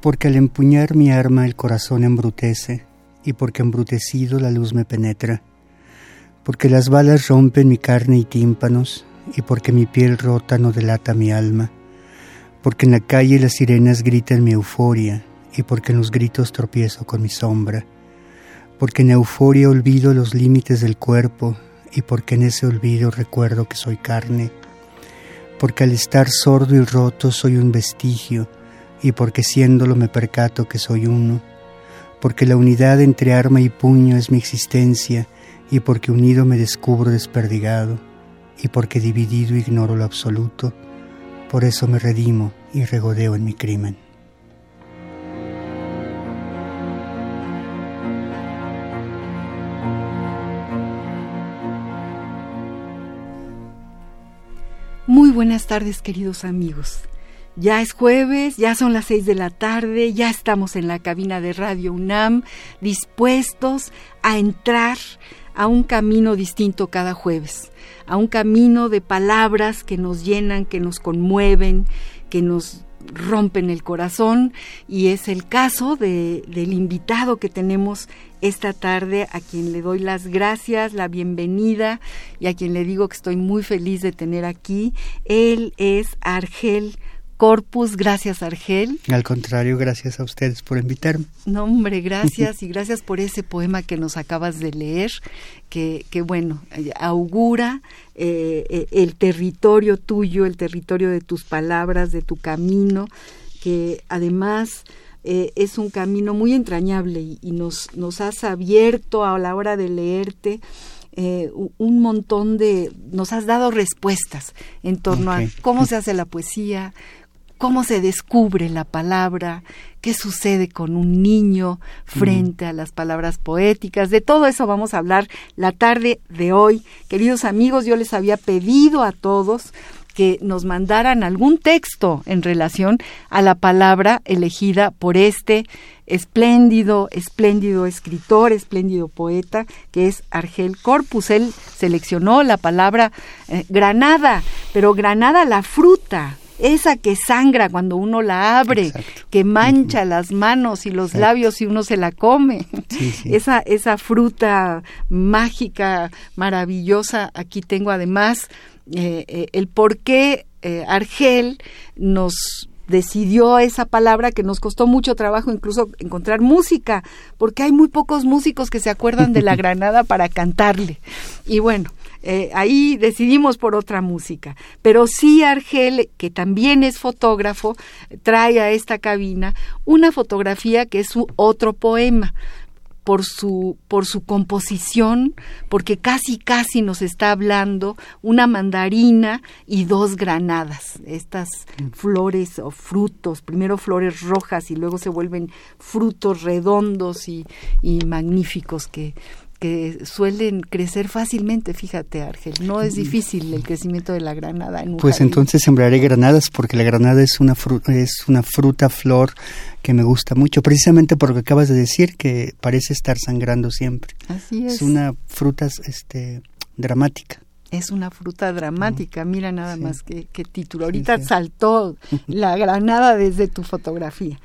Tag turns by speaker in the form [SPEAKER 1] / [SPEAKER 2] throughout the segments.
[SPEAKER 1] Porque al empuñar mi arma el corazón embrutece, y porque embrutecido la luz me penetra, porque las balas rompen mi carne y tímpanos, y porque mi piel rota no delata mi alma, porque en la calle las sirenas gritan mi euforia, y porque en los gritos tropiezo con mi sombra, porque en euforia olvido los límites del cuerpo, y porque en ese olvido recuerdo que soy carne, porque al estar sordo y roto soy un vestigio, y porque siéndolo me percato que soy uno, porque la unidad entre arma y puño es mi existencia, y porque unido me descubro desperdigado, y porque dividido ignoro lo absoluto, por eso me redimo y regodeo en mi crimen.
[SPEAKER 2] Muy buenas tardes queridos amigos. Ya es jueves, ya son las seis de la tarde, ya estamos en la cabina de Radio UNAM, dispuestos a entrar a un camino distinto cada jueves, a un camino de palabras que nos llenan, que nos conmueven, que nos rompen el corazón y es el caso de, del invitado que tenemos esta tarde a quien le doy las gracias, la bienvenida y a quien le digo que estoy muy feliz de tener aquí. Él es Argel Corpus, gracias Argel.
[SPEAKER 1] Al contrario, gracias a ustedes por invitarme.
[SPEAKER 2] No, hombre, gracias y gracias por ese poema que nos acabas de leer, que, que bueno, augura eh, eh, el territorio tuyo, el territorio de tus palabras, de tu camino, que además eh, es un camino muy entrañable y, y, nos, nos has abierto a la hora de leerte. Eh, un montón de, nos has dado respuestas en torno okay. a cómo se hace la poesía, cómo se descubre la palabra, qué sucede con un niño frente a las palabras poéticas. De todo eso vamos a hablar la tarde de hoy. Queridos amigos, yo les había pedido a todos que nos mandaran algún texto en relación a la palabra elegida por este espléndido, espléndido escritor, espléndido poeta, que es Argel Corpus. Él seleccionó la palabra eh, granada, pero granada la fruta, esa que sangra cuando uno la abre, Exacto. que mancha uh -huh. las manos y los Exacto. labios si uno se la come. Sí, sí. Esa, esa fruta mágica, maravillosa. Aquí tengo además eh, eh, el por qué eh, Argel nos decidió esa palabra que nos costó mucho trabajo incluso encontrar música, porque hay muy pocos músicos que se acuerdan de la granada para cantarle. Y bueno, eh, ahí decidimos por otra música. Pero sí Argel, que también es fotógrafo, trae a esta cabina una fotografía que es su otro poema por su, por su composición, porque casi casi nos está hablando una mandarina y dos granadas, estas flores o frutos, primero flores rojas y luego se vuelven frutos redondos y, y magníficos que, que suelen crecer fácilmente, fíjate Argel, no es difícil el crecimiento de la granada. En un
[SPEAKER 1] pues
[SPEAKER 2] jardín.
[SPEAKER 1] entonces sembraré granadas porque la granada es una, fruta, es una fruta, flor que me gusta mucho, precisamente por lo que acabas de decir, que parece estar sangrando siempre.
[SPEAKER 2] Así es.
[SPEAKER 1] Es una fruta este, dramática.
[SPEAKER 2] Es una fruta dramática, mira nada sí. más que, que, título. Ahorita sí, sí. saltó la granada desde tu fotografía.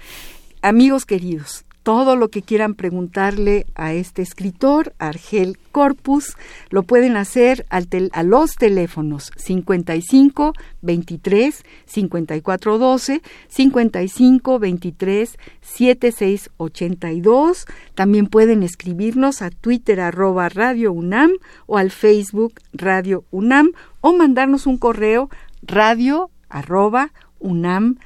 [SPEAKER 2] Amigos queridos, todo lo que quieran preguntarle a este escritor, Argel Corpus, lo pueden hacer al tel a los teléfonos 55 23 54 12, 55 23 76 82. También pueden escribirnos a Twitter arroba Radio UNAM o al Facebook Radio UNAM o mandarnos un correo radio arroba UNAM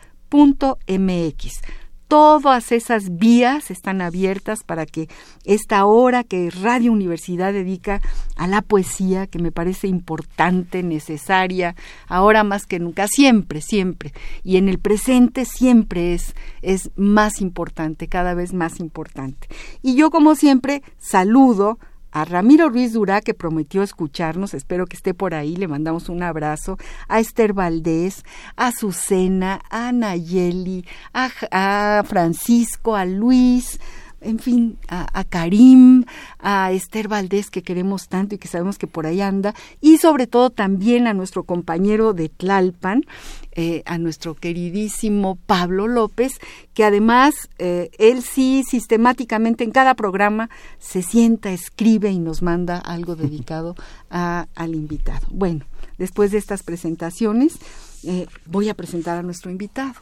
[SPEAKER 2] Todas esas vías están abiertas para que esta hora que Radio Universidad dedica a la poesía, que me parece importante, necesaria, ahora más que nunca, siempre, siempre, y en el presente siempre es, es más importante, cada vez más importante. Y yo, como siempre, saludo a Ramiro Ruiz Durá, que prometió escucharnos, espero que esté por ahí, le mandamos un abrazo, a Esther Valdés, a Azucena, a Nayeli, a, a Francisco, a Luis, en fin, a, Karim, a Esther Valdés, que queremos tanto y que sabemos que por ahí anda, y sobre todo también a nuestro compañero de Tlalpan, eh, a nuestro queridísimo Pablo López, que además eh, él sí sistemáticamente en cada programa se sienta, escribe y nos manda algo dedicado al invitado. Bueno, después de estas presentaciones, eh, voy a presentar a nuestro invitado.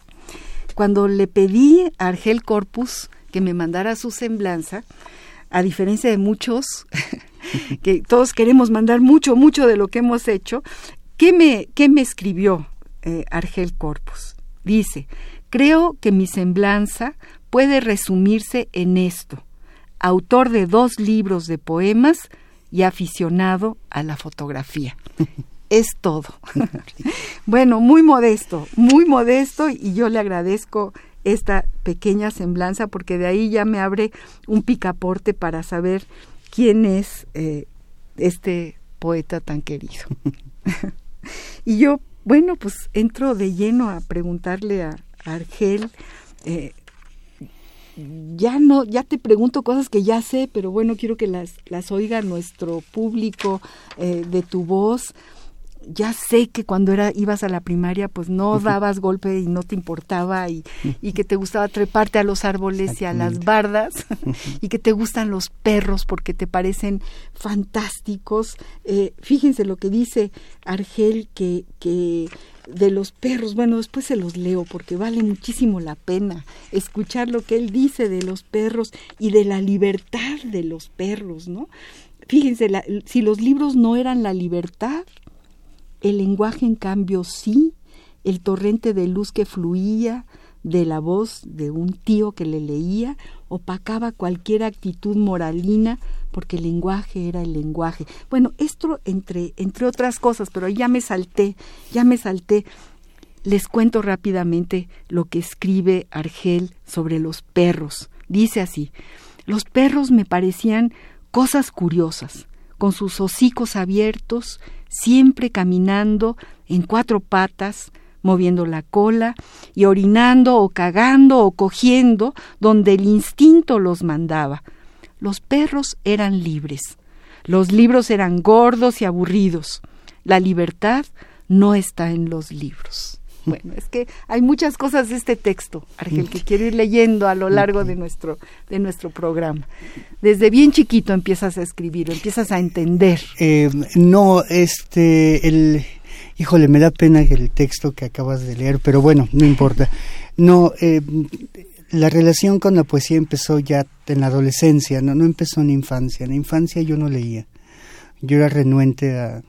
[SPEAKER 2] Cuando le pedí a Argel Corpus, que me mandara su semblanza, a diferencia de muchos, que todos queremos mandar mucho, mucho de lo que hemos hecho, ¿qué me, qué me escribió eh, Argel Corpus? Dice, creo que mi semblanza puede resumirse en esto, autor de dos libros de poemas y aficionado a la fotografía. es todo. bueno, muy modesto, muy modesto y yo le agradezco esta pequeña semblanza porque de ahí ya me abre un picaporte para saber quién es eh, este poeta tan querido. y yo, bueno, pues entro de lleno a preguntarle a, Argel. Eh, ya no, ya te pregunto cosas que ya sé, pero bueno, quiero que las, las oiga nuestro público eh, de tu voz ya sé que cuando era ibas a la primaria pues no dabas golpe y no te importaba y, y que te gustaba treparte a los árboles y a las bardas y que te gustan los perros porque te parecen fantásticos. Eh, fíjense lo que dice Argel que, que de los perros, bueno, después se los leo porque vale muchísimo la pena escuchar lo que él dice de los perros y de la libertad de los perros, ¿no? Fíjense, si los libros no eran la libertad, el lenguaje, en cambio, sí, el torrente de luz que fluía de la voz de un tío que le leía opacaba cualquier actitud moralina porque el lenguaje era el lenguaje. Bueno, esto entre, entre otras cosas, pero ya me salté, ya me salté. Les cuento rápidamente lo que escribe Argel sobre los perros. Dice así, los perros me parecían cosas curiosas, con sus hocicos abiertos, siempre caminando en cuatro patas, moviendo la cola y orinando o cagando o cogiendo donde el instinto los mandaba. Los perros eran libres. Los libros eran gordos y aburridos. La libertad no está en los libros. Bueno, es que hay muchas cosas de este texto, Argel, que quiero ir leyendo a lo largo de nuestro, de nuestro programa. Desde bien chiquito empiezas a escribir, empiezas a entender.
[SPEAKER 1] Eh, no, este, el, híjole, me da pena el texto que acabas de leer, pero bueno, no importa. No, eh, la relación con la poesía empezó ya en la adolescencia, no, no empezó en la infancia. En la infancia yo no leía. Yo era renuente a,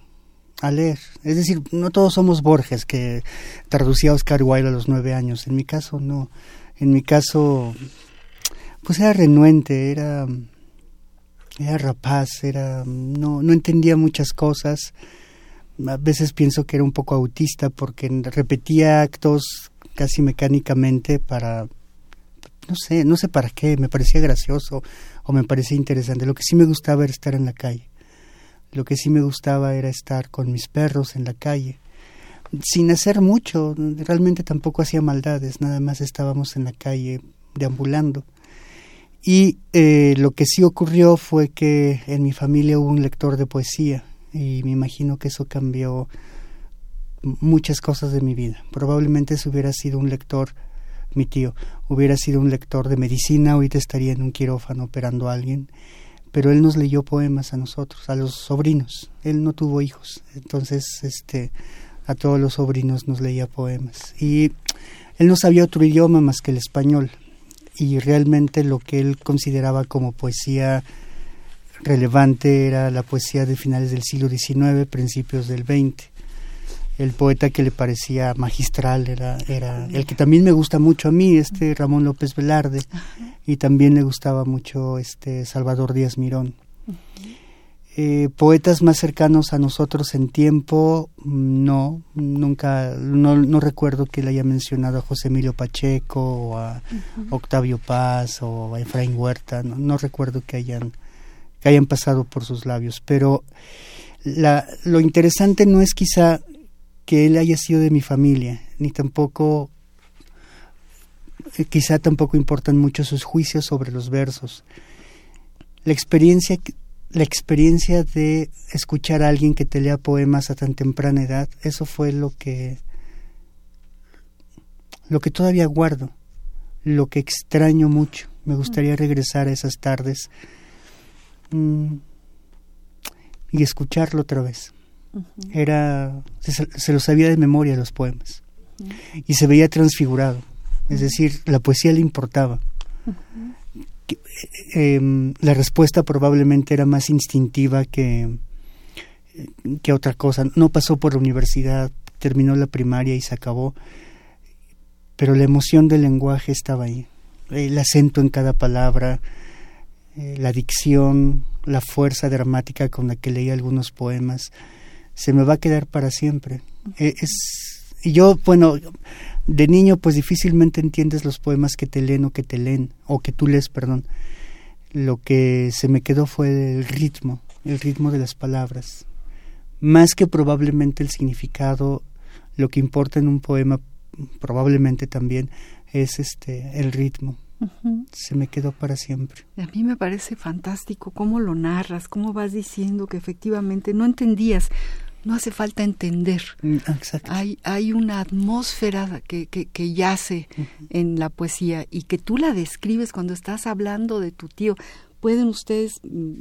[SPEAKER 1] a leer. Es decir, no todos somos Borges, que traducía a Oscar Wilde a los nueve años. En mi caso, no. En mi caso, pues era renuente, era, era rapaz, era, no, no entendía muchas cosas. A veces pienso que era un poco autista porque repetía actos casi mecánicamente para, no sé, no sé para qué, me parecía gracioso o me parecía interesante. Lo que sí me gustaba era estar en la calle lo que sí me gustaba era estar con mis perros en la calle, sin hacer mucho, realmente tampoco hacía maldades, nada más estábamos en la calle deambulando. Y eh, lo que sí ocurrió fue que en mi familia hubo un lector de poesía y me imagino que eso cambió muchas cosas de mi vida. Probablemente si hubiera sido un lector, mi tío, hubiera sido un lector de medicina, ahorita estaría en un quirófano operando a alguien pero él nos leyó poemas a nosotros, a los sobrinos. Él no tuvo hijos, entonces este a todos los sobrinos nos leía poemas y él no sabía otro idioma más que el español y realmente lo que él consideraba como poesía relevante era la poesía de finales del siglo XIX, principios del XX. El poeta que le parecía magistral era, era el que también me gusta mucho a mí, este Ramón López Velarde, y también le gustaba mucho este Salvador Díaz Mirón. Eh, poetas más cercanos a nosotros en tiempo, no, nunca, no, no, recuerdo que le haya mencionado a José Emilio Pacheco o a Octavio Paz o a Efraín Huerta, no, recuerdo que hayan, que hayan pasado por sus labios, pero la, lo interesante no es quizá que él haya sido de mi familia, ni tampoco, eh, quizá tampoco importan mucho sus juicios sobre los versos. La experiencia la experiencia de escuchar a alguien que te lea poemas a tan temprana edad, eso fue lo que lo que todavía guardo, lo que extraño mucho. Me gustaría regresar a esas tardes mm, y escucharlo otra vez. Era se, lo sabía de memoria los poemas. Y se veía transfigurado, es decir, la poesía le importaba. Em, la respuesta probablemente era más instintiva que, que otra cosa. No pasó por la universidad, terminó la primaria y se acabó, pero la emoción del lenguaje estaba ahí. El acento en cada palabra, eh, la dicción, la fuerza dramática con la que leía algunos poemas, se me va a quedar para siempre. E, es, y yo, bueno, de niño pues difícilmente entiendes los poemas que te leen o que te leen, o que tú lees, perdón. Lo que se me quedó fue el ritmo, el ritmo de las palabras. Más que probablemente el significado, lo que importa en un poema probablemente también es este el ritmo. Se me quedó para siempre.
[SPEAKER 2] A mí me parece fantástico cómo lo narras, cómo vas diciendo que efectivamente no entendías no hace falta entender.
[SPEAKER 1] Mm,
[SPEAKER 2] hay, hay una atmósfera que, que, yace en la poesía y que tú la describes cuando estás hablando de tu tío. Pueden ustedes mm,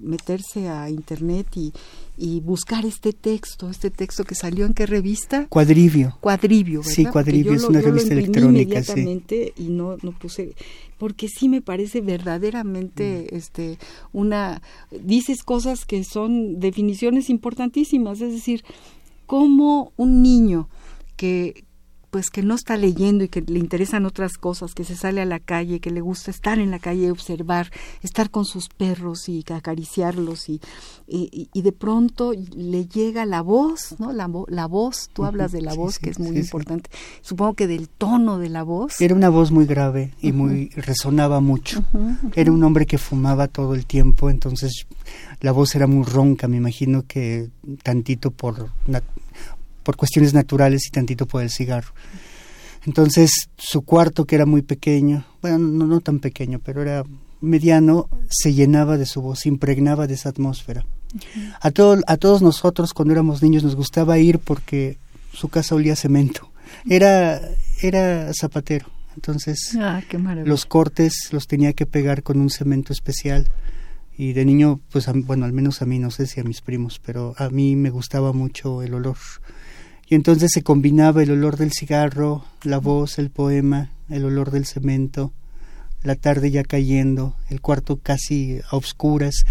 [SPEAKER 2] meterse a internet y, y, buscar este texto, este texto que salió en qué revista?
[SPEAKER 1] Cuadrivio.
[SPEAKER 2] Cuadrivio, ¿verdad?
[SPEAKER 1] Sí, Cuadrivio es una revista electrónica.
[SPEAKER 2] Inmediatamente y no, no puse, porque sí me parece verdaderamente, mm. este, una, dices cosas que son definiciones importantísimas, es decir, como un niño que, pues que no está leyendo y que le interesan otras cosas, que se sale a la calle, que le gusta estar en la calle, observar, estar con sus perros y acariciarlos y, y, de pronto le llega la voz, ¿no? La, la voz, tú hablas de la voz que es muy importante, supongo que del tono de la voz.
[SPEAKER 1] Era una voz muy grave y muy resonaba mucho. Era un hombre que fumaba todo el tiempo, entonces la voz era muy ronca, me imagino que tantito por por cuestiones naturales y tantito por el cigarro. Entonces su cuarto, que era muy pequeño, bueno, no, no tan pequeño, pero era mediano, se llenaba de su voz, se impregnaba de esa atmósfera. a, todo, a todos nosotros cuando éramos niños nos gustaba ir porque su casa olía a cemento. Era, era zapatero. Entonces
[SPEAKER 2] ah,
[SPEAKER 1] los cortes los tenía que pegar con un cemento especial. Y de niño, pues bueno, al menos a mí, no sé si a mis primos, pero a mí me gustaba mucho el olor y entonces se combinaba el olor del cigarro, la voz, el poema, el olor del cemento, la tarde ya cayendo, el cuarto casi a obscuras,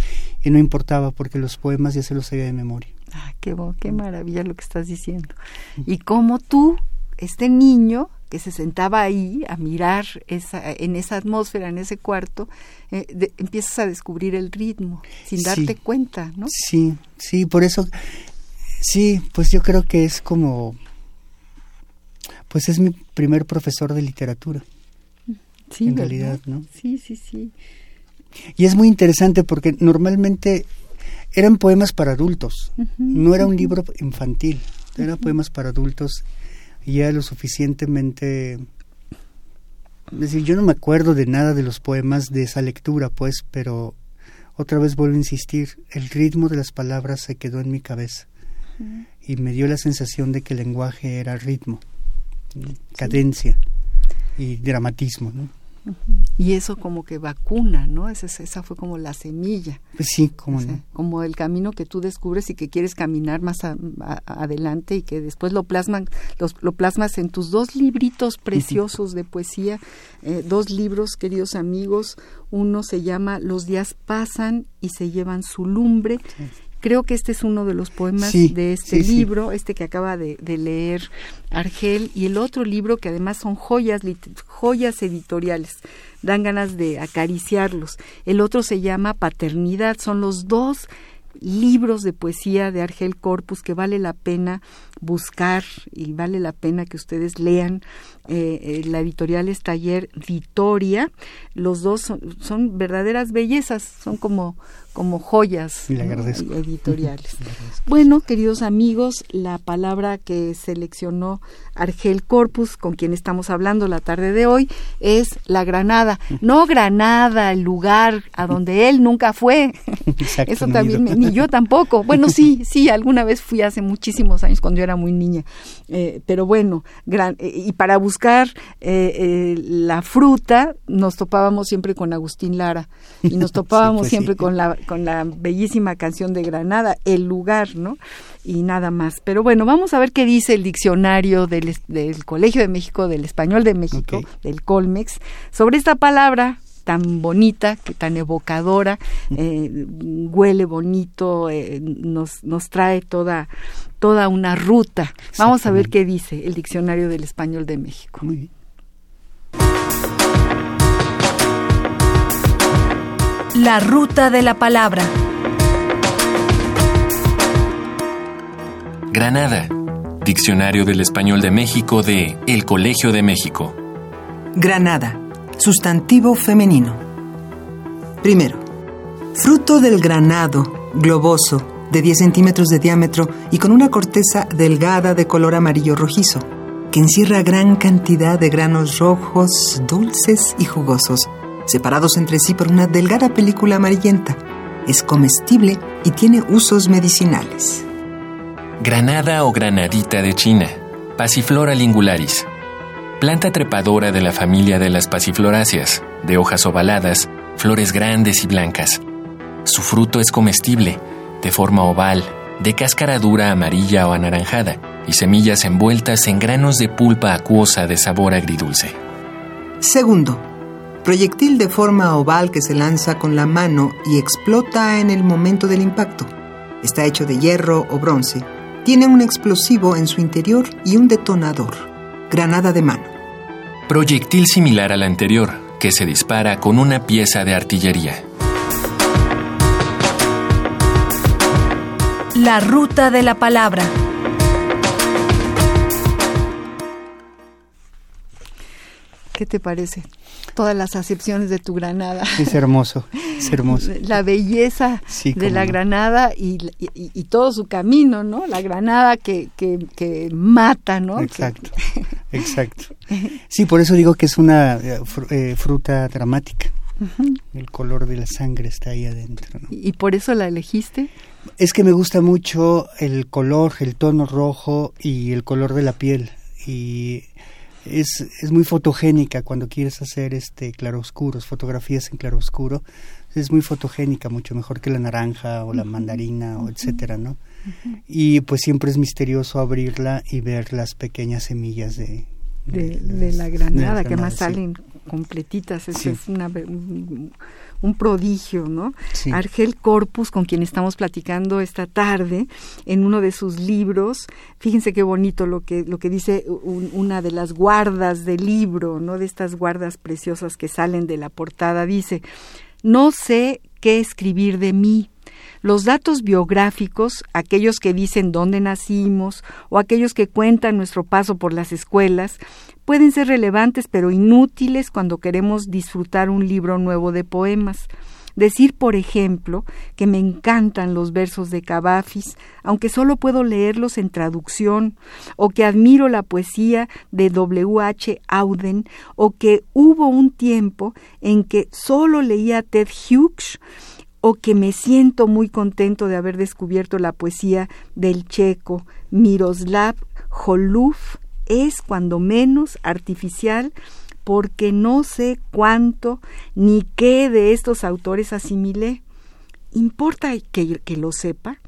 [SPEAKER 1] y no importaba porque los poemas ya se los sabía de memoria.
[SPEAKER 2] Ah, qué, qué maravilla lo que estás diciendo. Y como tú, este niño que se sentaba ahí a mirar esa, en esa atmósfera, en ese cuarto, eh, empiezas a descubrir el ritmo sin darte cuenta, ¿no?
[SPEAKER 1] Sí, sí, por eso Sí, pues yo creo que es como, pues es mi primer profesor de literatura.
[SPEAKER 2] Sí,
[SPEAKER 1] en realidad, ¿no?
[SPEAKER 2] Sí, sí, sí.
[SPEAKER 1] Y es muy interesante porque normalmente eran poemas para adultos, no era un libro infantil, eran poemas para adultos y ya lo suficientemente... Es decir, yo no me acuerdo de nada de los poemas de esa lectura, pues, pero otra vez vuelvo a insistir, el ritmo de las palabras se quedó en mi cabeza y me dio la sensación de que el lenguaje era ritmo, cadencia y dramatismo. ¿no?
[SPEAKER 2] Y eso como que vacuna, ¿no? Esa, esa fue como la semilla.
[SPEAKER 1] Pues sí, como
[SPEAKER 2] Como el camino que tú descubres y que quieres caminar más adelante y que después lo, plasman, lo plasmas en tus dos libritos preciosos de poesía, eh, dos libros, queridos amigos. Uno se llama Los días pasan y se llevan su lumbre Creo que este es uno de los poemas de este libro, este que acaba de, leer Argel, y el otro libro que además son joyas, joyas editoriales. Dan ganas de acariciarlos. El otro se llama Paternidad. Son los dos libros de poesía de Argel Corpus que vale la pena buscar y vale la pena que ustedes lean. Eh, eh, la editorial es Taller Vitoria. Los dos son, verdaderas bellezas, son como, como joyas editoriales. bueno, queridos amigos, la palabra que seleccionó Argel Corpus, con quien estamos hablando la tarde de hoy, es la Granada. No Granada, el lugar a donde él nunca fue. Eso también, ni yo tampoco. Bueno, sí, sí, alguna vez fui hace muchísimos años cuando yo era muy niña. Eh, pero bueno, gran, eh, y para buscar eh, la fruta nos topábamos siempre con Agustín Lara y nos topábamos pues siempre con, la, con la bellísima canción de Granada, El lugar, ¿no? Y nada más. Pero bueno, vamos a ver qué dice el diccionario del, del Colegio de México, del Español de México, del Colmex, sobre esta palabra tan bonita, que tan evocadora, eh, huele bonito, eh, nos, nos trae toda, toda una ruta. Vamos a ver qué dice el Diccionario del Español de México.
[SPEAKER 3] La ruta de la palabra.
[SPEAKER 4] Granada. Diccionario del Español de México de El Colegio de México.
[SPEAKER 5] Granada Sustantivo femenino. Primero, fruto del granado, globoso, de 10 centímetros de diámetro y con una corteza delgada de color amarillo rojizo, que encierra gran cantidad de granos rojos, dulces y jugosos, separados entre sí por una delgada película amarillenta. Es comestible y tiene usos medicinales.
[SPEAKER 4] Granada o granadita de China, Pasiflora lingularis planta trepadora de la familia de las pasifloráceas, de hojas ovaladas, flores grandes y blancas. Su fruto es comestible, de forma oval, de cáscara dura amarilla o anaranjada, y semillas envueltas en granos de pulpa acuosa de sabor agridulce.
[SPEAKER 5] Segundo, proyectil de forma oval que se lanza con la mano y explota en el momento del impacto. Está hecho de hierro o bronce. Tiene un explosivo en su interior y un detonador granada de mano.
[SPEAKER 4] Proyectil similar al anterior, que se dispara con una pieza de artillería.
[SPEAKER 3] La ruta de la palabra.
[SPEAKER 2] ¿Qué te parece? Todas las acepciones de tu Granada.
[SPEAKER 1] Es hermoso, es hermoso.
[SPEAKER 2] La belleza de la Granada y, todo su camino, ¿no? La Granada que, que, mata, ¿no?
[SPEAKER 1] Exacto, exacto. Sí, por eso digo que es una eh, eh, fruta dramática. El color de la sangre está ahí adentro. ¿no?
[SPEAKER 2] ¿Y por eso la elegiste?
[SPEAKER 1] Es que me gusta mucho el color, el tono rojo y el color de la piel. Y es, es muy fotogénica cuando quieres hacer este claroscuros, fotografías en claroscuro. Es muy fotogénica, mucho mejor que la naranja o la mandarina o etcétera, ¿no? Y pues siempre es misterioso abrirla y ver las pequeñas semillas de,
[SPEAKER 2] de, la granada, que más salen completitas. Es, es una, un prodigio, ¿no? Argel Corpus, con quien estamos platicando esta tarde, en uno de sus libros, fíjense qué bonito lo que, lo que dice una de las guardas del libro, ¿no? De estas guardas preciosas que salen de la portada, dice, no sé qué escribir de mí, los datos biográficos, aquellos que dicen dónde nacimos o aquellos que cuentan nuestro paso por las escuelas, pueden ser relevantes pero inútiles cuando queremos disfrutar un libro nuevo de poemas. Decir, por ejemplo, que me encantan los versos de Cavafis, aunque solo puedo leerlos en traducción, o que admiro la poesía de W. H. Auden, o que hubo un tiempo en que solo leía Ted Hughes, o que me siento muy contento de haber descubierto la poesía del checo Miroslav Holuf, es cuando menos artificial porque no sé cuánto ni qué de estos autores asimilé. ¿Importa que, que, lo sepa?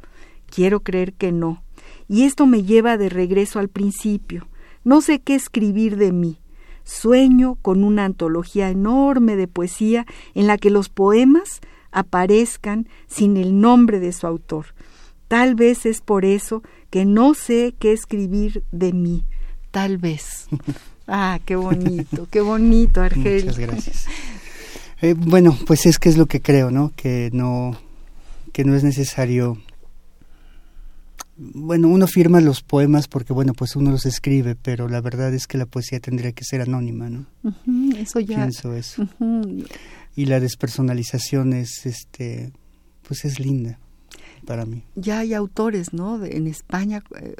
[SPEAKER 2] Quiero creer que no. Y esto me lleva de regreso al principio. No sé qué escribir de mí. Sueño con una antología enorme de poesía en la que los poemas aparezcan sin el nombre de su autor, Tal vez es por eso que no sé qué escribir de mí. Tal vez. Ah, qué bonito, qué bonito, Argel.
[SPEAKER 1] Muchas gracias. Eh, bueno, pues es que es lo que creo, ¿no? Que no, que no es necesario. Bueno, uno firma los poemas porque, bueno, pues uno los escribe, pero la verdad es que la poesía tendría que ser anónima, ¿no?
[SPEAKER 2] eso ya.
[SPEAKER 1] Pienso eso. Y la despersonalización es, este, pues es linda para mí.
[SPEAKER 2] Ya hay autores, ¿no? en España eh,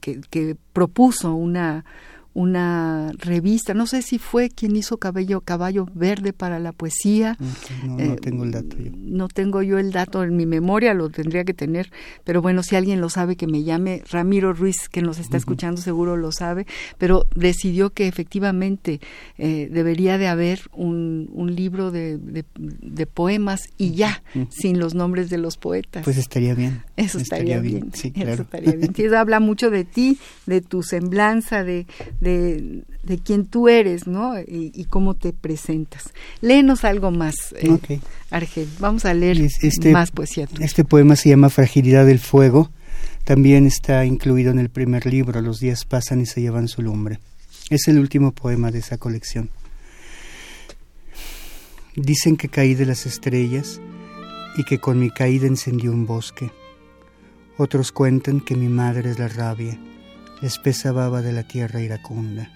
[SPEAKER 2] que, que propuso una una revista, no sé si fue quien hizo Cabello, Caballo Verde para la poesía.
[SPEAKER 1] No, no eh, tengo el dato yo.
[SPEAKER 2] No tengo yo el dato en mi memoria, lo tendría que tener, pero bueno, si alguien lo sabe que me llame, Ramiro Ruiz, que nos está escuchando seguro lo sabe, pero decidió que efectivamente eh, debería de haber un, un libro de, de, poemas y ya, sin los nombres de los poetas.
[SPEAKER 1] Pues estaría bien.
[SPEAKER 2] Eso estaría, bien.
[SPEAKER 1] Sí, claro.
[SPEAKER 2] Eso estaría bien. Sí, habla mucho de ti, de tu semblanza, de de, de quién tú eres, ¿no? Y, cómo te presentas. Léenos algo más, eh, Argel. Vamos a leer este, más poesía.
[SPEAKER 1] Este poema se llama Fragilidad del Fuego. También está incluido en el primer libro, Los días pasan y se llevan su lumbre. Es el último poema de esa colección. Dicen que caí de las estrellas y que con mi caída encendió un bosque. Otros cuentan que mi madre es la rabia espesa baba de la tierra iracunda.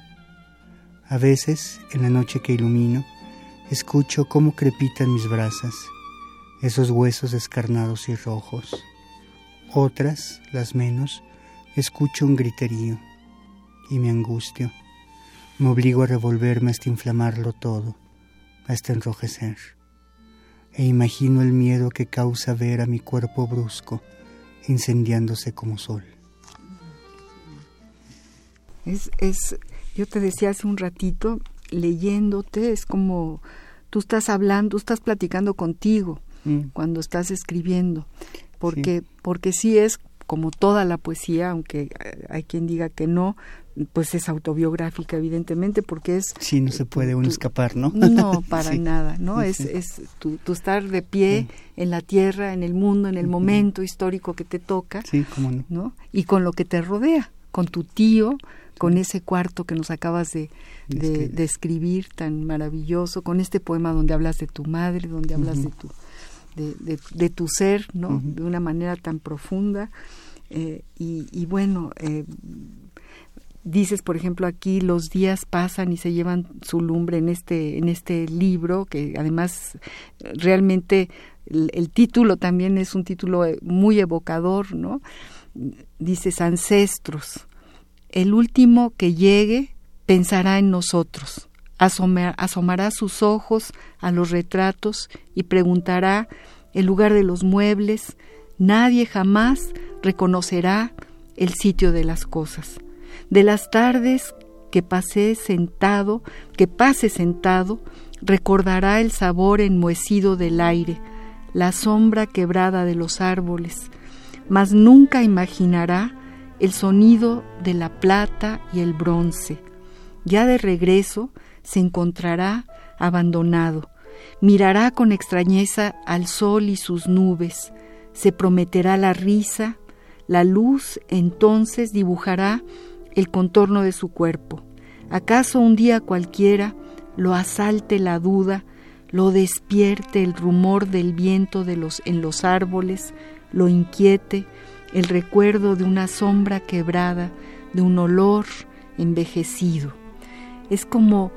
[SPEAKER 1] A veces, en la noche que ilumino, escucho cómo crepitan mis brasas, esos huesos descarnados y rojos. Otras, las menos, escucho un griterío y me angustio. Me obligo a revolverme hasta inflamarlo todo, hasta enrojecer. E imagino el miedo que causa ver a mi cuerpo brusco incendiándose como sol.
[SPEAKER 2] Es, es, yo te decía hace un ratito, leyéndote, es como tú estás hablando, estás platicando contigo mm. cuando estás escribiendo, porque, sí. porque sí es como toda la poesía, aunque hay quien diga que no, pues es autobiográfica, evidentemente, porque es...
[SPEAKER 1] Sí, no se puede uno escapar, ¿no?
[SPEAKER 2] No, para nada, ¿no? es es tu, estar de pie en la tierra, en el mundo, en el momento histórico que te toca,
[SPEAKER 1] sí, cómo no.
[SPEAKER 2] ¿no? Y con lo que te rodea, con tu tío, con ese cuarto que nos acabas de, de, escribir tan maravilloso, con este poema donde hablas de tu madre, donde hablas de tu de, de, tu ser, ¿no? De una manera tan profunda. Eh, y, y, bueno, eh, dices, por ejemplo, aquí los días pasan y se llevan su lumbre en este, en este libro, que además realmente el, el título también es un título eh, muy evocador, ¿no? Dices ancestros, el último que llegue pensará en nosotros, asomará sus ojos a los retratos y preguntará el lugar de los muebles, nadie jamás reconocerá el sitio de las cosas. De las tardes que pasé sentado, que pase sentado, recordará el sabor enmohecido del aire, la sombra quebrada de los árboles, mas nunca imaginará el sonido de la plata y el bronce. Ya de regreso se encontrará abandonado, mirará con extrañeza al sol y sus nubes, se prometerá la risa, la luz entonces dibujará el contorno de su cuerpo. ¿Acaso un día cualquiera lo asalte la duda, lo despierte el rumor del viento de los, en los árboles, lo inquiete, el recuerdo de una sombra quebrada, de un olor envejecido. Es como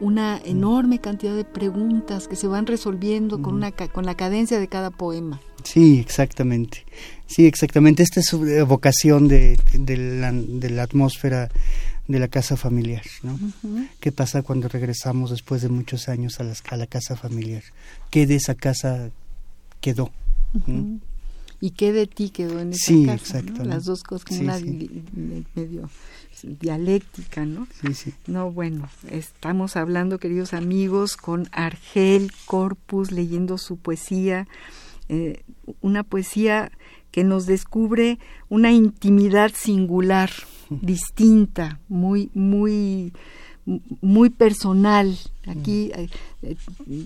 [SPEAKER 2] una enorme cantidad de preguntas que se van resolviendo con, una, con la cadencia de cada poema.
[SPEAKER 1] Sí, exactamente. Sí, exactamente. Esta es su vocación de, de, la, de la, atmósfera de la casa familiar. ¿no? ¿Qué pasa cuando regresamos después de muchos años a, a la casa familiar? ¿Qué de esa casa quedó?
[SPEAKER 2] Y qué de ti quedó en esa
[SPEAKER 1] sí,
[SPEAKER 2] casa, Las dos cosas como una medio dialéctica, ¿no?
[SPEAKER 1] Sí, sí.
[SPEAKER 2] No, bueno, estamos hablando, queridos amigos, con Argel Corpus leyendo su poesía, eh, una poesía que nos descubre una intimidad singular, distinta, muy, muy muy personal. Aquí eh, eh,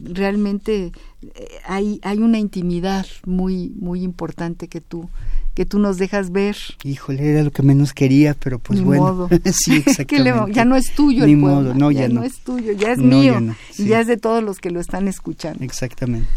[SPEAKER 2] realmente eh, hay, hay una intimidad muy, muy importante que tú que tú nos dejas ver.
[SPEAKER 1] Híjole, era lo que menos quería, pero pues
[SPEAKER 2] Ni
[SPEAKER 1] bueno.
[SPEAKER 2] modo.
[SPEAKER 1] sí, exactamente.
[SPEAKER 2] ya no es tuyo
[SPEAKER 1] Ni
[SPEAKER 2] el
[SPEAKER 1] modo,
[SPEAKER 2] poema,
[SPEAKER 1] no,
[SPEAKER 2] ya,
[SPEAKER 1] ya
[SPEAKER 2] no.
[SPEAKER 1] no.
[SPEAKER 2] es tuyo, ya es
[SPEAKER 1] No,
[SPEAKER 2] mío
[SPEAKER 1] ya no,
[SPEAKER 2] y
[SPEAKER 1] sí.
[SPEAKER 2] ya es de todos los que lo están escuchando.
[SPEAKER 1] Exactamente.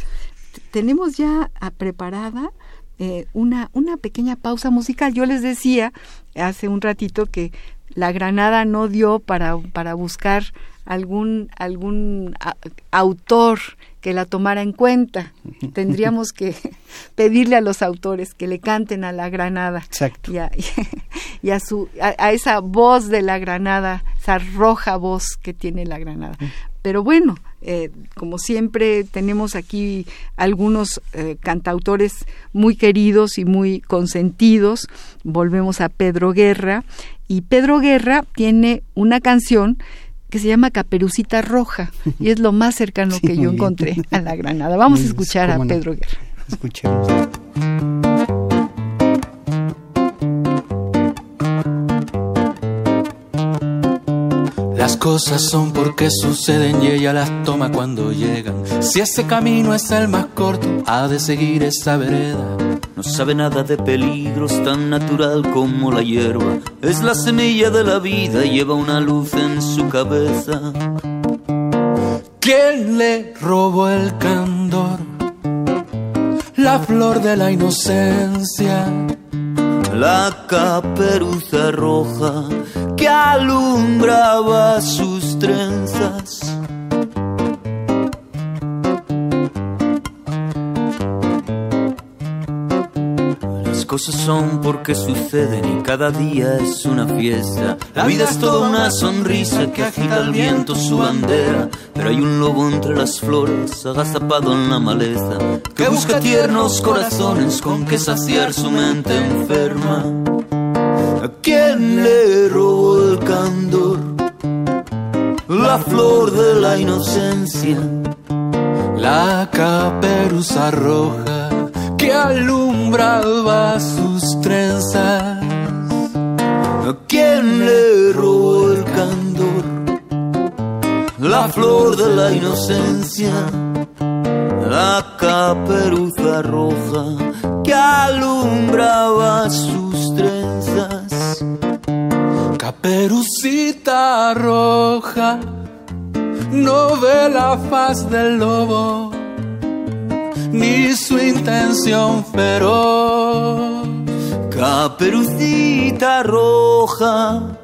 [SPEAKER 2] Tenemos ya ah, preparada eh, una, una pequeña pausa musical. Yo les decía hace un ratito que la Granada no dio para, para buscar algún, algún a- autor que la tomara en cuenta. Tendríamos que pedirle a los autores que le canten a la Granada
[SPEAKER 1] Exacto.
[SPEAKER 2] y a, y a su a, a esa voz de la Granada, esa roja voz que tiene la Granada. Pero bueno, eh, como siempre tenemos aquí algunos eh, cantautores muy queridos y muy consentidos. Volvemos a Pedro Guerra y Pedro Guerra tiene una canción que se llama Caperucita Roja y es lo más cercano
[SPEAKER 1] Sí,
[SPEAKER 2] que yo encontré a la Granada. Vamos a
[SPEAKER 1] bien,
[SPEAKER 2] escuchar a. Pedro Guerra.
[SPEAKER 1] Escuchemos.
[SPEAKER 6] Las cosas son porque suceden y ella las toma cuando llegan. Si ese camino es el más corto, ha de seguir esa vereda.
[SPEAKER 7] No sabe nada de peligros tan natural como la hierba. Es la semilla de la vida, lleva una luz en su cabeza.
[SPEAKER 6] ¿Quién le robó el candor? La flor de la inocencia.
[SPEAKER 7] La caperuza roja que alumbraba sus trenzas. Las cosas son porque suceden y cada día es una fiesta. La vida es toda una sonrisa que agita al viento su bandera. Pero hay un lobo entre las flores, agazapado en la maleza, que busca tiernos corazones con que saciar su mente enferma. ¿A quién le robó candor? La flor de la inocencia.
[SPEAKER 6] La caperuza roja que alumbraba sus trenzas.
[SPEAKER 7] ¿A quién le robó el candor? La flor de la inocencia. La caperuza roja que alumbraba sus.
[SPEAKER 6] Caperucita roja no ve la faz del lobo ni su intención feroz.
[SPEAKER 7] Caperucita roja,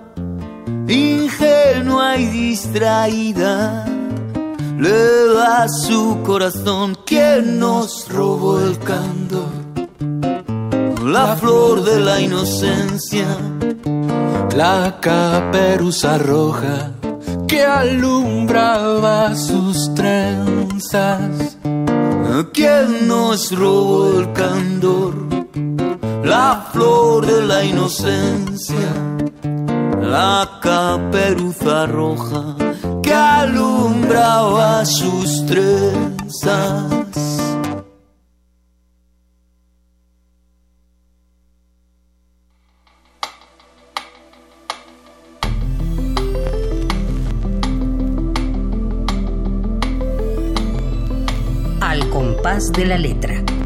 [SPEAKER 7] ingenua y distraída, le da su corazón quien nos robó el candor, la flor de la inocencia.
[SPEAKER 6] La caperuza roja que alumbraba sus trenzas.
[SPEAKER 7] ¿Quién nos robó el candor? La flor de la inocencia, la caperuza roja que alumbraba sus trenzas.
[SPEAKER 8] De la letra.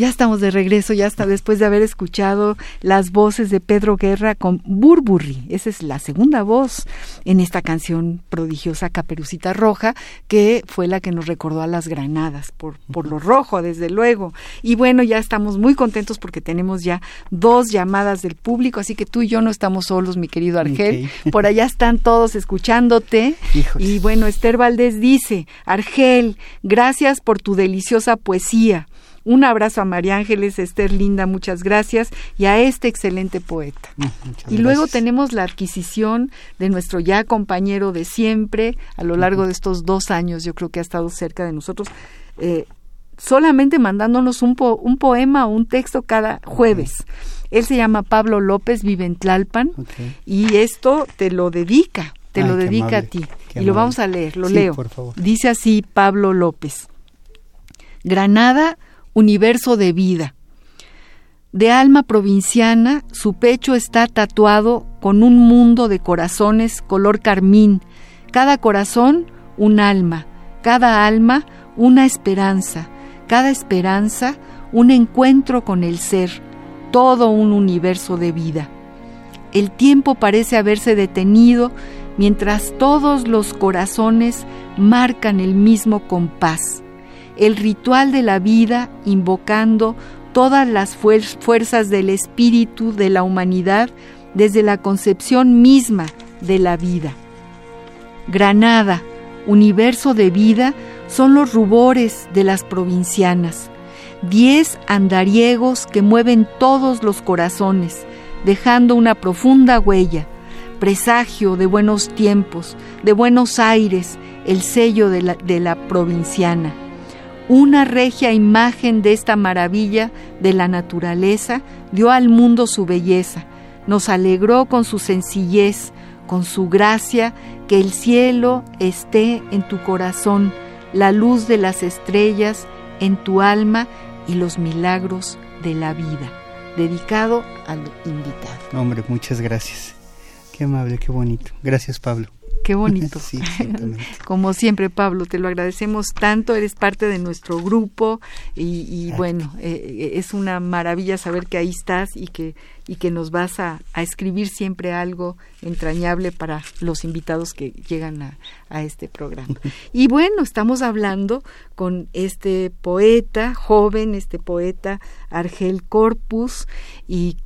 [SPEAKER 2] Ya estamos de regreso, ya hasta después de haber escuchado las voces de Pedro Guerra con Burburri. Esa es la segunda voz en esta canción prodigiosa Caperucita Roja, que fue la que nos recordó a las granadas, por, por lo rojo, desde luego. Y bueno, ya estamos muy contentos porque tenemos ya dos llamadas del público, así que tú y yo no estamos solos, mi querido Argel. Por allá están todos escuchándote.
[SPEAKER 1] Híjole.
[SPEAKER 2] Y bueno, Esther Valdés dice, Argel, gracias por tu deliciosa poesía. Un abrazo a María Ángeles, Esther Linda, muchas gracias, y a este excelente poeta.
[SPEAKER 1] Muchas
[SPEAKER 2] Y luego
[SPEAKER 1] gracias.
[SPEAKER 2] tenemos la adquisición de nuestro ya compañero de siempre, a lo largo de estos dos años, yo creo que ha estado cerca de nosotros, eh, solamente mandándonos un, po- un poema o un texto cada jueves. Él se llama Pablo López, vive en Tlalpan, y esto te lo dedica, te
[SPEAKER 1] Ay,
[SPEAKER 2] lo dedica
[SPEAKER 1] amable,
[SPEAKER 2] a ti. Y lo vamos a leer, lo
[SPEAKER 1] Sí,
[SPEAKER 2] leo.
[SPEAKER 1] por favor.
[SPEAKER 2] Dice así Pablo López. Granada, universo de vida. De alma provinciana, su pecho está tatuado con un mundo de corazones color carmín, cada corazón un alma, cada alma una esperanza, cada esperanza un encuentro con el ser, todo un universo de vida. El tiempo parece haberse detenido mientras todos los corazones marcan el mismo compás. El ritual de la vida invocando todas las fuerzas del espíritu de la humanidad desde la concepción misma de la vida. Granada, universo de vida, son los rubores de las provincianas, diez andariegos que mueven todos los corazones, dejando una profunda huella, presagio de buenos tiempos, de buenos aires, el sello de la, de la provinciana. Una regia imagen de esta maravilla de la naturaleza dio al mundo su belleza, nos alegró con su sencillez, con su gracia, que el cielo esté en tu corazón, la luz de las estrellas en tu alma y los milagros de la vida. Dedicado al invitado.
[SPEAKER 1] Hombre, muchas gracias. Qué amable, qué bonito. Gracias, Pablo.
[SPEAKER 2] Qué bonito.
[SPEAKER 1] sí,
[SPEAKER 2] Como siempre, Pablo, te lo agradecemos tanto. Eres parte de nuestro grupo y, bueno, eh, es una maravilla saber que ahí estás y que, y que nos vas a, escribir siempre algo entrañable para los invitados que llegan a, este programa. Y bueno, estamos hablando con este poeta joven, este poeta Argel Corpus, y,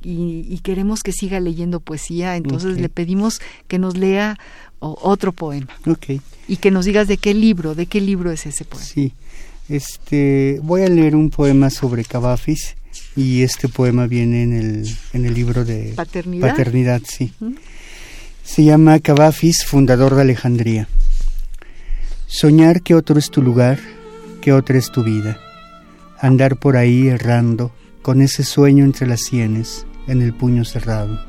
[SPEAKER 2] queremos que siga leyendo poesía. Entonces le pedimos que nos lea otro poema.
[SPEAKER 1] Ok.
[SPEAKER 2] Y que nos digas de qué libro, de qué libro es ese poema.
[SPEAKER 1] Sí, este, voy a leer un poema sobre Cavafis y este poema viene en el, en el libro de
[SPEAKER 2] Paternidad.
[SPEAKER 1] Paternidad, sí. Se llama Cavafis, fundador de Alejandría. Soñar que otro es tu lugar, que otra es tu vida. Andar por ahí errando, con ese sueño entre las sienes, en el puño cerrado.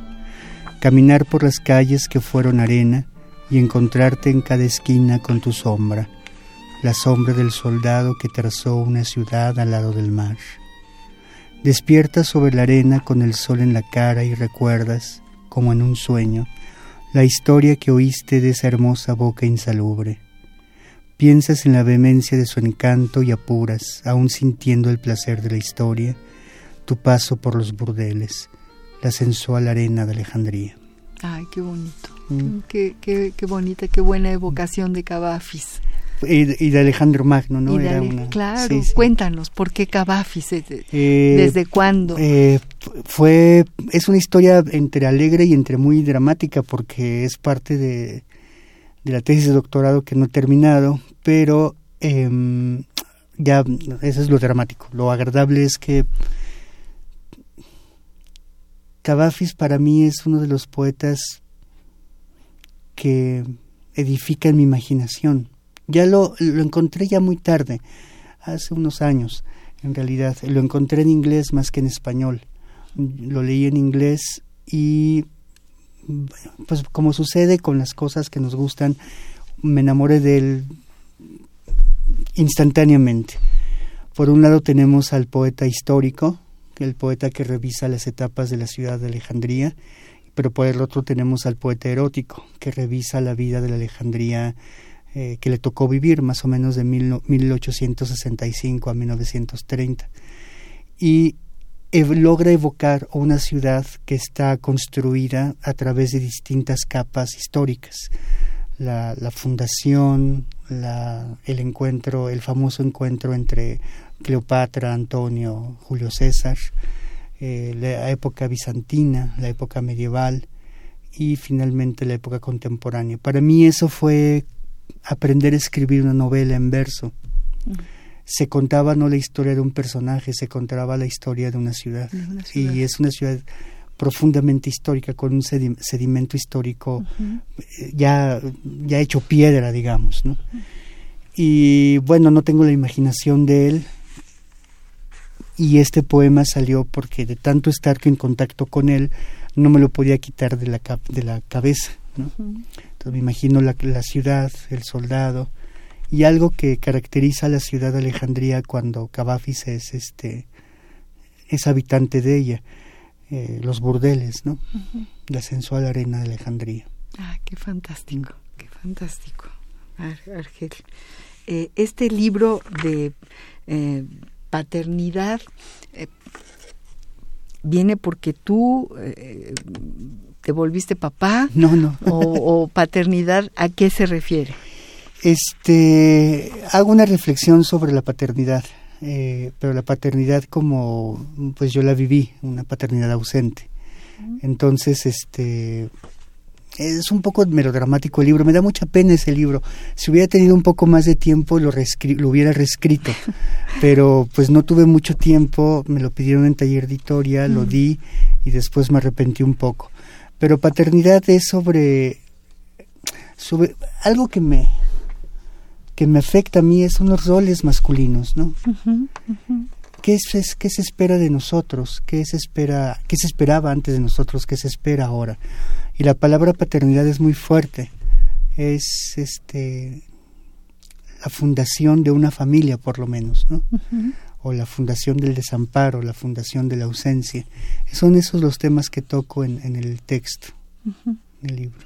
[SPEAKER 1] Caminar por las calles que fueron arena, y encontrarte en cada esquina con tu sombra, la sombra del soldado que trazó una ciudad al lado del mar. Despiertas sobre la arena con el sol en la cara y recuerdas, como en un sueño, la historia que oíste de esa hermosa boca insalubre. Piensas en la vehemencia de su encanto y apuras, aún sintiendo el placer de la historia, tu paso por los burdeles, la sensual arena de Alejandría.
[SPEAKER 2] Ay, qué bonito. Mm. Qué, qué, qué, bonita, qué buena evocación de Cavafis.
[SPEAKER 1] Y, de Alejandro Magno, ¿no?
[SPEAKER 2] Era una... Claro, cuéntanos, ¿por qué? Eh, ¿Desde cuándo?
[SPEAKER 1] Eh, fue, es una historia entre alegre y entre muy dramática porque es parte de, de la tesis de doctorado que no he terminado, pero eh, ya, eso es lo dramático. Lo agradable es que Cavafis para mí es uno de los poetas que edifica en mi imaginación. Ya lo, lo encontré ya muy tarde, hace unos años, en realidad. Lo encontré en inglés más que en español. Lo leí en inglés y, pues como sucede con las cosas que nos gustan, me enamoré de él instantáneamente. Por un lado tenemos al poeta histórico, el poeta que revisa las etapas de la ciudad de Alejandría, pero por el otro tenemos al poeta erótico, que revisa la vida de la Alejandría eh, que le tocó vivir más o menos de mil, 1865 a 1930. Y logra evocar una ciudad que está construida a través de distintas capas históricas. La, fundación, el encuentro, el famoso encuentro entre Cleopatra, Antonio, Julio César, eh, la época bizantina, la época medieval y finalmente la época contemporánea. Para mí eso fue aprender a escribir una novela en verso. Se contaba no la historia de un personaje, se contaba la historia de una ciudad. Y es una ciudad profundamente histórica, con un sedimento histórico eh, ya, ya hecho piedra, digamos. ¿no? Y bueno, no tengo la imaginación de él, y este poema salió porque de tanto estar en contacto con él no me lo podía quitar de la, de la cabeza. ¿no? Entonces me imagino la, la, ciudad, el soldado y algo que caracteriza a la ciudad de Alejandría cuando Cavafis es, este, es habitante de ella, eh, los burdeles, ¿no? la sensual arena de Alejandría.
[SPEAKER 2] Ah, qué fantástico, qué fantástico, Argel. eh, este libro de eh, paternidad viene porque tú te volviste papá.
[SPEAKER 1] No, no.
[SPEAKER 2] O, o paternidad, ¿a qué se refiere?
[SPEAKER 1] Este, hago una reflexión sobre la paternidad, eh, pero la paternidad como, pues yo la viví, una paternidad ausente. Entonces, este, es un poco melodramático el libro, me da mucha pena ese libro. Si hubiera tenido un poco más de tiempo lo, lo hubiera reescrito, pero pues no tuve mucho tiempo, me lo pidieron en taller editoria, lo
[SPEAKER 2] Mm.
[SPEAKER 1] di y después me arrepentí un poco. Pero paternidad es sobre, sobre algo que me, que me afecta a mí, es son los roles masculinos, ¿no? ¿Qué, es, es- qué se espera de nosotros? ¿Qué se, espera, ¿Qué se esperaba antes de nosotros? ¿Qué se espera ahora? Y la palabra paternidad es muy fuerte. Es este la fundación de una familia, por lo menos, ¿no? O la fundación del desamparo, la fundación de la ausencia. Son esos los temas que toco en, en el texto, en el libro.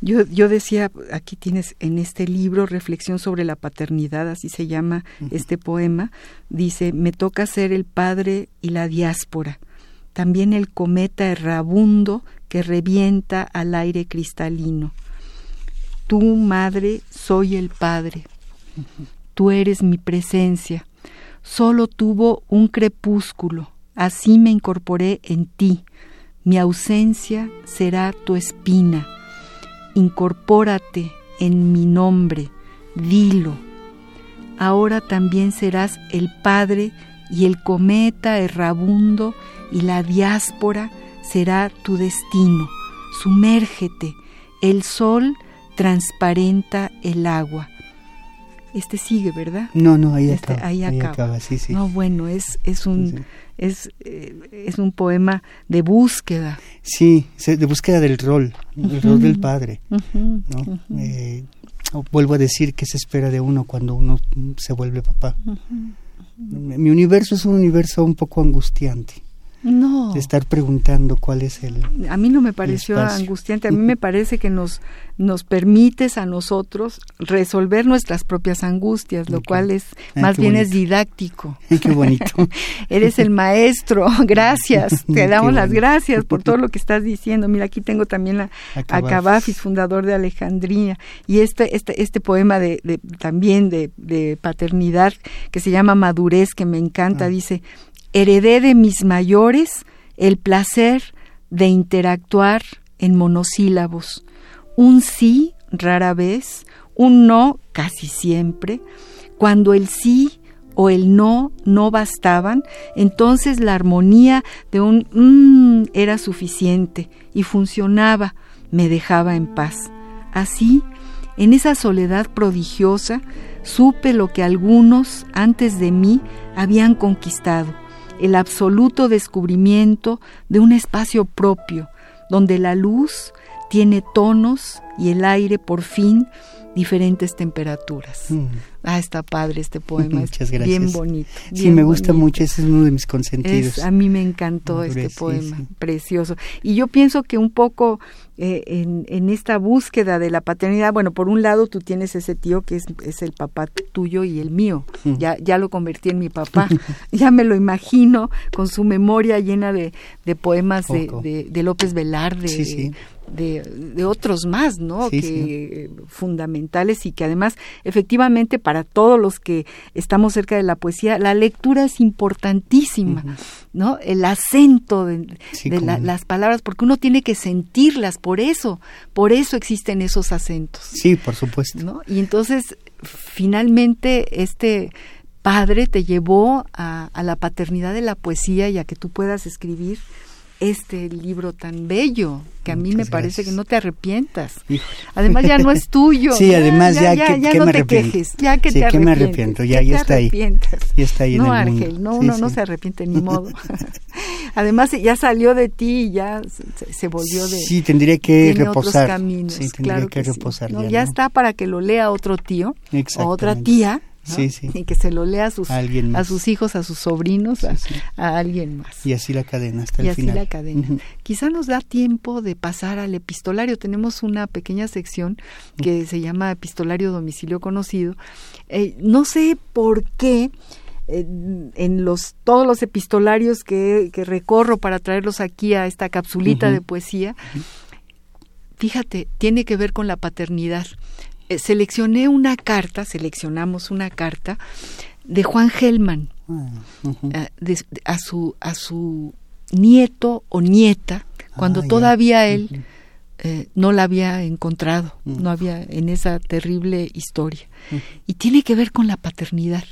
[SPEAKER 2] Yo, yo decía, aquí tienes en este libro Reflexión sobre la paternidad, así se llama este poema, dice, me toca ser el padre y la diáspora, también el cometa errabundo que revienta al aire cristalino. Tú, madre, soy el padre, tú eres mi presencia, solo tuvo un crepúsculo, así me incorporé en ti, mi ausencia será tu espina incorpórate en mi nombre, dilo. Ahora también serás el Padre y el cometa errabundo y la diáspora será tu destino. Sumérgete, el sol transparenta el agua. Este sigue, ¿verdad?
[SPEAKER 1] No, no, ahí
[SPEAKER 2] Este-
[SPEAKER 1] acaba.
[SPEAKER 2] ahí acaba.
[SPEAKER 1] acaba, sí, sí.
[SPEAKER 2] No, bueno, es, es un
[SPEAKER 1] Sí.
[SPEAKER 2] es, eh, es un poema de búsqueda.
[SPEAKER 1] Sí, de búsqueda del rol, el rol del padre. ¿no? Eh, vuelvo a decir qué se espera de uno cuando uno se vuelve papá. Mi universo es un universo un poco angustiante,
[SPEAKER 2] No.
[SPEAKER 1] de estar preguntando cuál es el...
[SPEAKER 2] A mí no me pareció angustiante, a mí me parece que nos, nos permites a nosotros resolver nuestras propias angustias, lo cual es
[SPEAKER 1] Ah,
[SPEAKER 2] más bien es didáctico.
[SPEAKER 1] Qué bonito.
[SPEAKER 2] Eres el maestro, gracias, te damos las gracias por todo lo que estás diciendo. Mira, aquí tengo también a. Cavafis, fundador de Alejandría, y este, este, este poema de, de- también de, de paternidad que se llama Madurez, que me encanta,
[SPEAKER 1] Ah.
[SPEAKER 2] dice, heredé de mis mayores el placer de interactuar en monosílabos, un sí rara vez, un no casi siempre, cuando el sí o el no no bastaban, entonces la armonía de un mm era suficiente y funcionaba, me dejaba en paz. Así, en esa soledad prodigiosa, supe lo que algunos antes de mí habían conquistado, el absoluto descubrimiento de un espacio propio, donde la luz tiene tonos y el aire por fin diferentes temperaturas.
[SPEAKER 1] Mm.
[SPEAKER 2] Ah, está padre este poema,
[SPEAKER 1] Muchas gracias.
[SPEAKER 2] bien bonito.
[SPEAKER 1] Sí, me gusta
[SPEAKER 2] bonito.
[SPEAKER 1] mucho, ese es uno de mis consentidos.
[SPEAKER 2] Es- a mí me encantó
[SPEAKER 1] Madurez,
[SPEAKER 2] este poema,
[SPEAKER 1] sí.
[SPEAKER 2] precioso. Y yo pienso que un poco eh, en, en esta búsqueda de la paternidad, bueno, por un lado tú tienes ese tío que es, es el papá tuyo y el mío.
[SPEAKER 1] Mm.
[SPEAKER 2] Ya, ya lo convertí en mi papá. ya me lo imagino con su memoria llena de, de poemas de, de, de López Velarde.
[SPEAKER 1] Sí, sí.
[SPEAKER 2] De, de otros más, ¿no?
[SPEAKER 1] Sí,
[SPEAKER 2] que fundamentales y que además efectivamente para todos los que estamos cerca de la poesía la lectura es importantísima, ¿no? El acento de,
[SPEAKER 1] Sí,
[SPEAKER 2] de
[SPEAKER 1] cómo
[SPEAKER 2] la-
[SPEAKER 1] no.
[SPEAKER 2] las palabras porque uno tiene que sentirlas, por eso, por eso existen esos acentos.
[SPEAKER 1] Sí, por supuesto.
[SPEAKER 2] ¿no? Y entonces, finalmente, este padre te llevó a, a la paternidad de la poesía y a que tú puedas escribir este libro tan bello, que a mí
[SPEAKER 1] Muchas
[SPEAKER 2] me parece
[SPEAKER 1] gracias.
[SPEAKER 2] que no te arrepientas. Además ya no es tuyo.
[SPEAKER 1] Sí, además ya, que,
[SPEAKER 2] ya
[SPEAKER 1] que
[SPEAKER 2] no
[SPEAKER 1] me
[SPEAKER 2] te quejes, ya que
[SPEAKER 1] sí,
[SPEAKER 2] te
[SPEAKER 1] que me arrepiento, ya, ya está ahí. Ya está ahí
[SPEAKER 2] no,
[SPEAKER 1] en el
[SPEAKER 2] Ángel,
[SPEAKER 1] mundo.
[SPEAKER 2] no,
[SPEAKER 1] Sí,
[SPEAKER 2] uno no
[SPEAKER 1] sí.
[SPEAKER 2] se arrepiente ni modo. Además ya salió de ti y ya se, se volvió de
[SPEAKER 1] Sí, tendría que
[SPEAKER 2] tiene otros
[SPEAKER 1] reposar.
[SPEAKER 2] caminos,
[SPEAKER 1] Sí, tendría
[SPEAKER 2] claro
[SPEAKER 1] que, reposar
[SPEAKER 2] No,
[SPEAKER 1] ya.
[SPEAKER 2] ya
[SPEAKER 1] ¿no?
[SPEAKER 2] está para que lo lea otro tío o otra
[SPEAKER 1] Exactamente. Sí, sí.
[SPEAKER 2] Y que se lo lea a sus,
[SPEAKER 1] A
[SPEAKER 2] sus hijos, a sus sobrinos, a, alguien más.
[SPEAKER 1] Y así la cadena hasta
[SPEAKER 2] y
[SPEAKER 1] el
[SPEAKER 2] así
[SPEAKER 1] final.
[SPEAKER 2] la cadena. Quizá nos da tiempo de pasar al epistolario. Tenemos una pequeña sección que se llama Epistolario Domicilio Conocido. Eh, no sé por qué eh, en los todos los epistolarios que, que recorro para traerlos aquí a esta capsulita de poesía, fíjate, tiene que ver con la paternidad. Eh, seleccioné una carta, seleccionamos una carta de Juan Gelman
[SPEAKER 1] ujú.
[SPEAKER 2] eh, de- a su a su nieto o nieta cuando
[SPEAKER 1] Ah,
[SPEAKER 2] todavía él eh, no la había encontrado,
[SPEAKER 1] Mm.
[SPEAKER 2] no había en esa terrible historia. Y tiene que ver con la paternidad.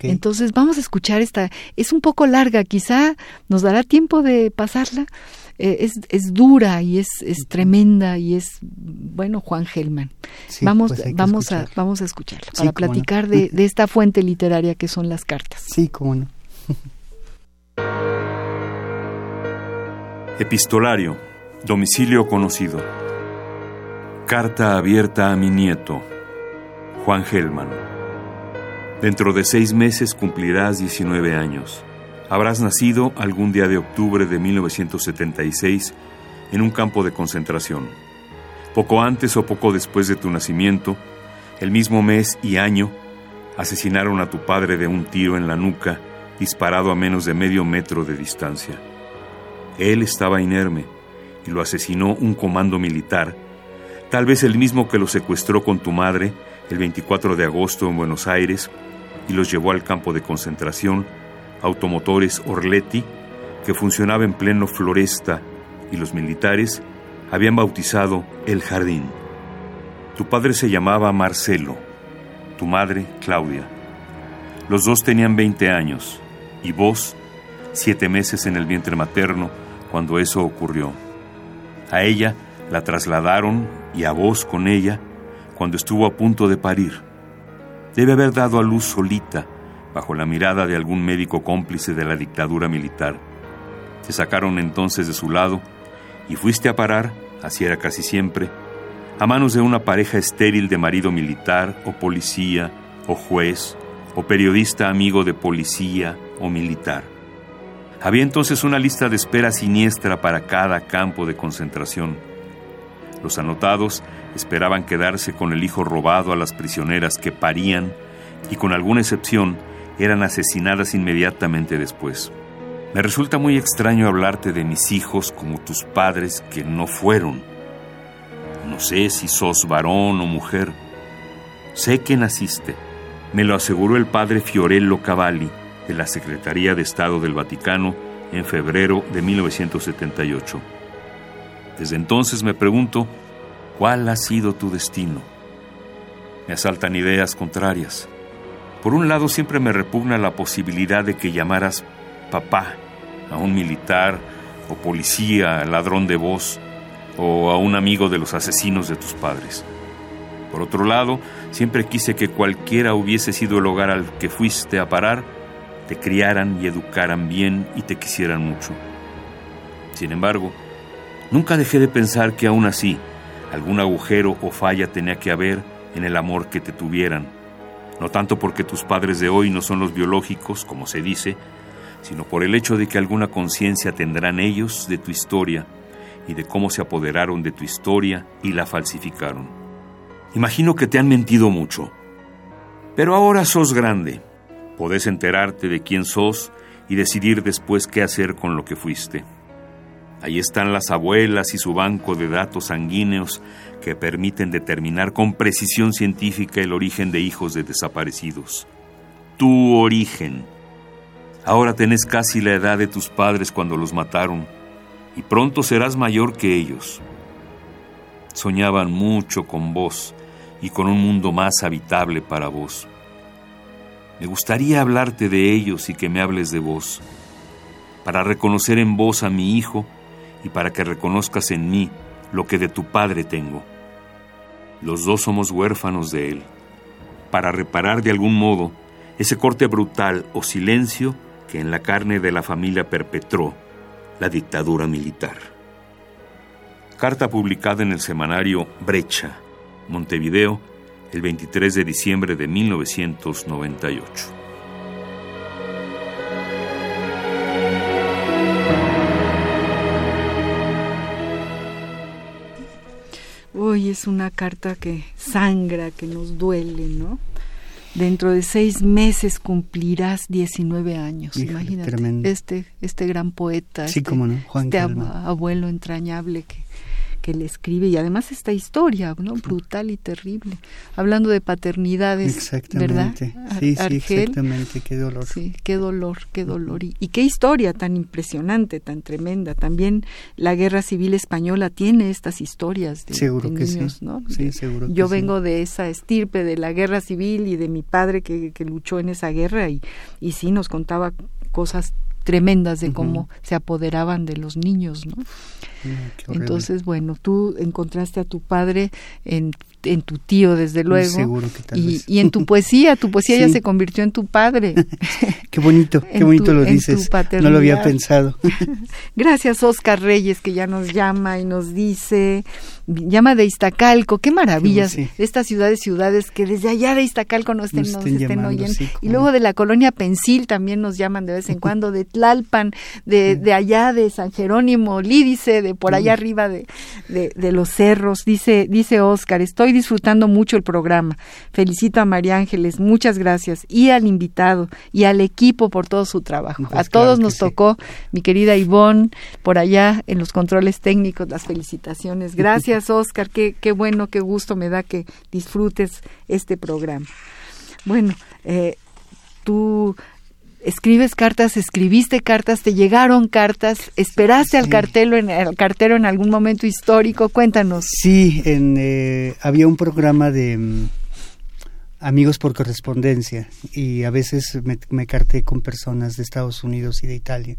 [SPEAKER 2] Entonces vamos a escuchar esta, es un poco larga, quizá nos dará tiempo de pasarla. Eh, es, es dura y es, es tremenda y es, bueno, Juan Gelman.
[SPEAKER 1] Sí,
[SPEAKER 2] vamos
[SPEAKER 1] pues
[SPEAKER 2] vamos, a, vamos a escucharla
[SPEAKER 1] Sí,
[SPEAKER 2] para
[SPEAKER 1] no.
[SPEAKER 2] platicar de, de esta fuente literaria que son las cartas.
[SPEAKER 1] Sí, cómo no.
[SPEAKER 9] Epistolario. Domicilio conocido. Carta abierta a mi nieto. Juan Gelman. Dentro de seis meses cumplirás 19 años. Habrás nacido algún día de octubre de 1976 en un campo de concentración. Poco antes o poco después de tu nacimiento, el mismo mes y año, asesinaron a tu padre de un tiro en la nuca, disparado a menos de medio metro de distancia. Él estaba inerme y lo asesinó un comando militar, tal vez el mismo que lo secuestró con tu madre el 24 de agosto en Buenos Aires y los llevó al campo de concentración, automotores Orletti, que funcionaba en pleno floresta y los militares habían bautizado El Jardín. Tu padre se llamaba Marcelo, tu madre Claudia. Los dos tenían 20 años y vos siete meses en el vientre materno cuando eso ocurrió. A ella la trasladaron y a vos con ella cuando estuvo a punto de parir. Debe haber dado a luz solita, bajo la mirada de algún médico cómplice de la dictadura militar. Te sacaron entonces de su lado y fuiste a parar, así era casi siempre, a manos de una pareja estéril de marido militar o policía o juez o periodista amigo de policía o militar. Había entonces una lista de espera siniestra para cada campo de concentración. Los anotados esperaban quedarse con el hijo robado a las prisioneras que parían y con alguna excepción eran asesinadas inmediatamente después. Me resulta muy extraño hablarte de mis hijos como tus padres que no fueron. No sé si sos varón o mujer. Sé que naciste. Me lo aseguró el padre Fiorello Cavalli de la Secretaría de Estado del Vaticano en febrero de 1978. Desde entonces me pregunto, ¿cuál ha sido tu destino? Me asaltan ideas contrarias. Por un lado siempre me repugna la posibilidad de que llamaras papá a un militar o policía, ladrón de voz, o a un amigo de los asesinos de tus padres. Por otro lado, siempre quise que cualquiera hubiese sido el hogar al que fuiste a parar, te criaran y educaran bien y te quisieran mucho. Sin embargo, nunca dejé de pensar que aún así, algún agujero o falla tenía que haber en el amor que te tuvieran, no tanto porque tus padres de hoy no son los biológicos, como se dice, sino por el hecho de que alguna conciencia tendrán ellos de tu historia y de cómo se apoderaron de tu historia y la falsificaron. Imagino que te han mentido mucho, pero ahora sos grande, podés enterarte de quién sos y decidir después qué hacer con lo que fuiste. Ahí están las abuelas y su banco de datos sanguíneos que permiten determinar con precisión científica el origen de hijos de desaparecidos. Tu origen. Ahora tenés casi la edad de tus padres cuando los mataron y pronto serás mayor que ellos. Soñaban mucho con vos y con un mundo más habitable para vos. Me gustaría hablarte de ellos y que me hables de vos, para reconocer en vos a mi hijo y para que reconozcas en mí lo que de tu padre tengo. Los dos somos huérfanos de él, para reparar de algún modo ese corte brutal o silencio que en la carne de la familia perpetró la dictadura militar. Carta publicada en el semanario Brecha, Montevideo, el 23 de diciembre de 1998.
[SPEAKER 2] Hoy es una carta que sangra, que nos duele, ¿no? Dentro de seis meses cumplirás 19 años, imagínate. Este, este gran poeta,
[SPEAKER 1] sí,
[SPEAKER 2] este,
[SPEAKER 1] no, Juan
[SPEAKER 2] este abuelo entrañable que que le escribe y además esta historia, ¿no? Brutal y terrible. Hablando de paternidades, exactamente.
[SPEAKER 1] ¿verdad? Sí, sí, exactamente, qué dolor.
[SPEAKER 2] Sí, qué dolor, qué dolor. Y, qué historia tan impresionante, tan tremenda. También la Guerra Civil Española tiene estas historias de,
[SPEAKER 1] seguro que
[SPEAKER 2] niños,
[SPEAKER 1] sí.
[SPEAKER 2] ¿no?
[SPEAKER 1] Sí, seguro
[SPEAKER 2] Yo vengo de esa estirpe de la Guerra Civil y de mi padre que, que luchó en esa guerra y, y sí nos contaba cosas tremendas de cómo se apoderaban de los niños, ¿no? Mm, Entonces, bueno, tú encontraste a tu padre en en tu tío, desde luego.
[SPEAKER 1] Seguro que tal
[SPEAKER 2] y, y en tu poesía, tu poesía ya se convirtió en tu padre.
[SPEAKER 1] qué bonito, qué bonito lo dices. No lo había pensado.
[SPEAKER 2] Gracias, Oscar Reyes, que ya nos llama y nos dice, llama de Iztacalco, qué maravillas, estas ciudades, ciudades que desde allá de Iztacalco nos estén, nos estén, oyendo. y luego de la colonia Pensil también nos llaman de vez en cuando, de Tlalpan, de, de allá de San Jerónimo, Lídice, de por allá arriba de, de, de los cerros, dice, dice Oscar, estoy disfrutando mucho el programa. Felicito a María Ángeles, muchas gracias, y al invitado y al equipo por todo su trabajo. Pues a todos nos tocó, mi querida Ivonne, por allá en los controles técnicos, las felicitaciones. Gracias, Oscar, qué, qué bueno, qué gusto me da que disfrutes este programa. Bueno, eh, tú escribes cartas, escribiste cartas, te llegaron cartas, esperaste al cartelo en el cartero en algún momento histórico, cuéntanos.
[SPEAKER 1] Sí, en, eh, había un programa de mm, amigos por correspondencia y a veces me, me, carté con personas de Estados Unidos y de Italia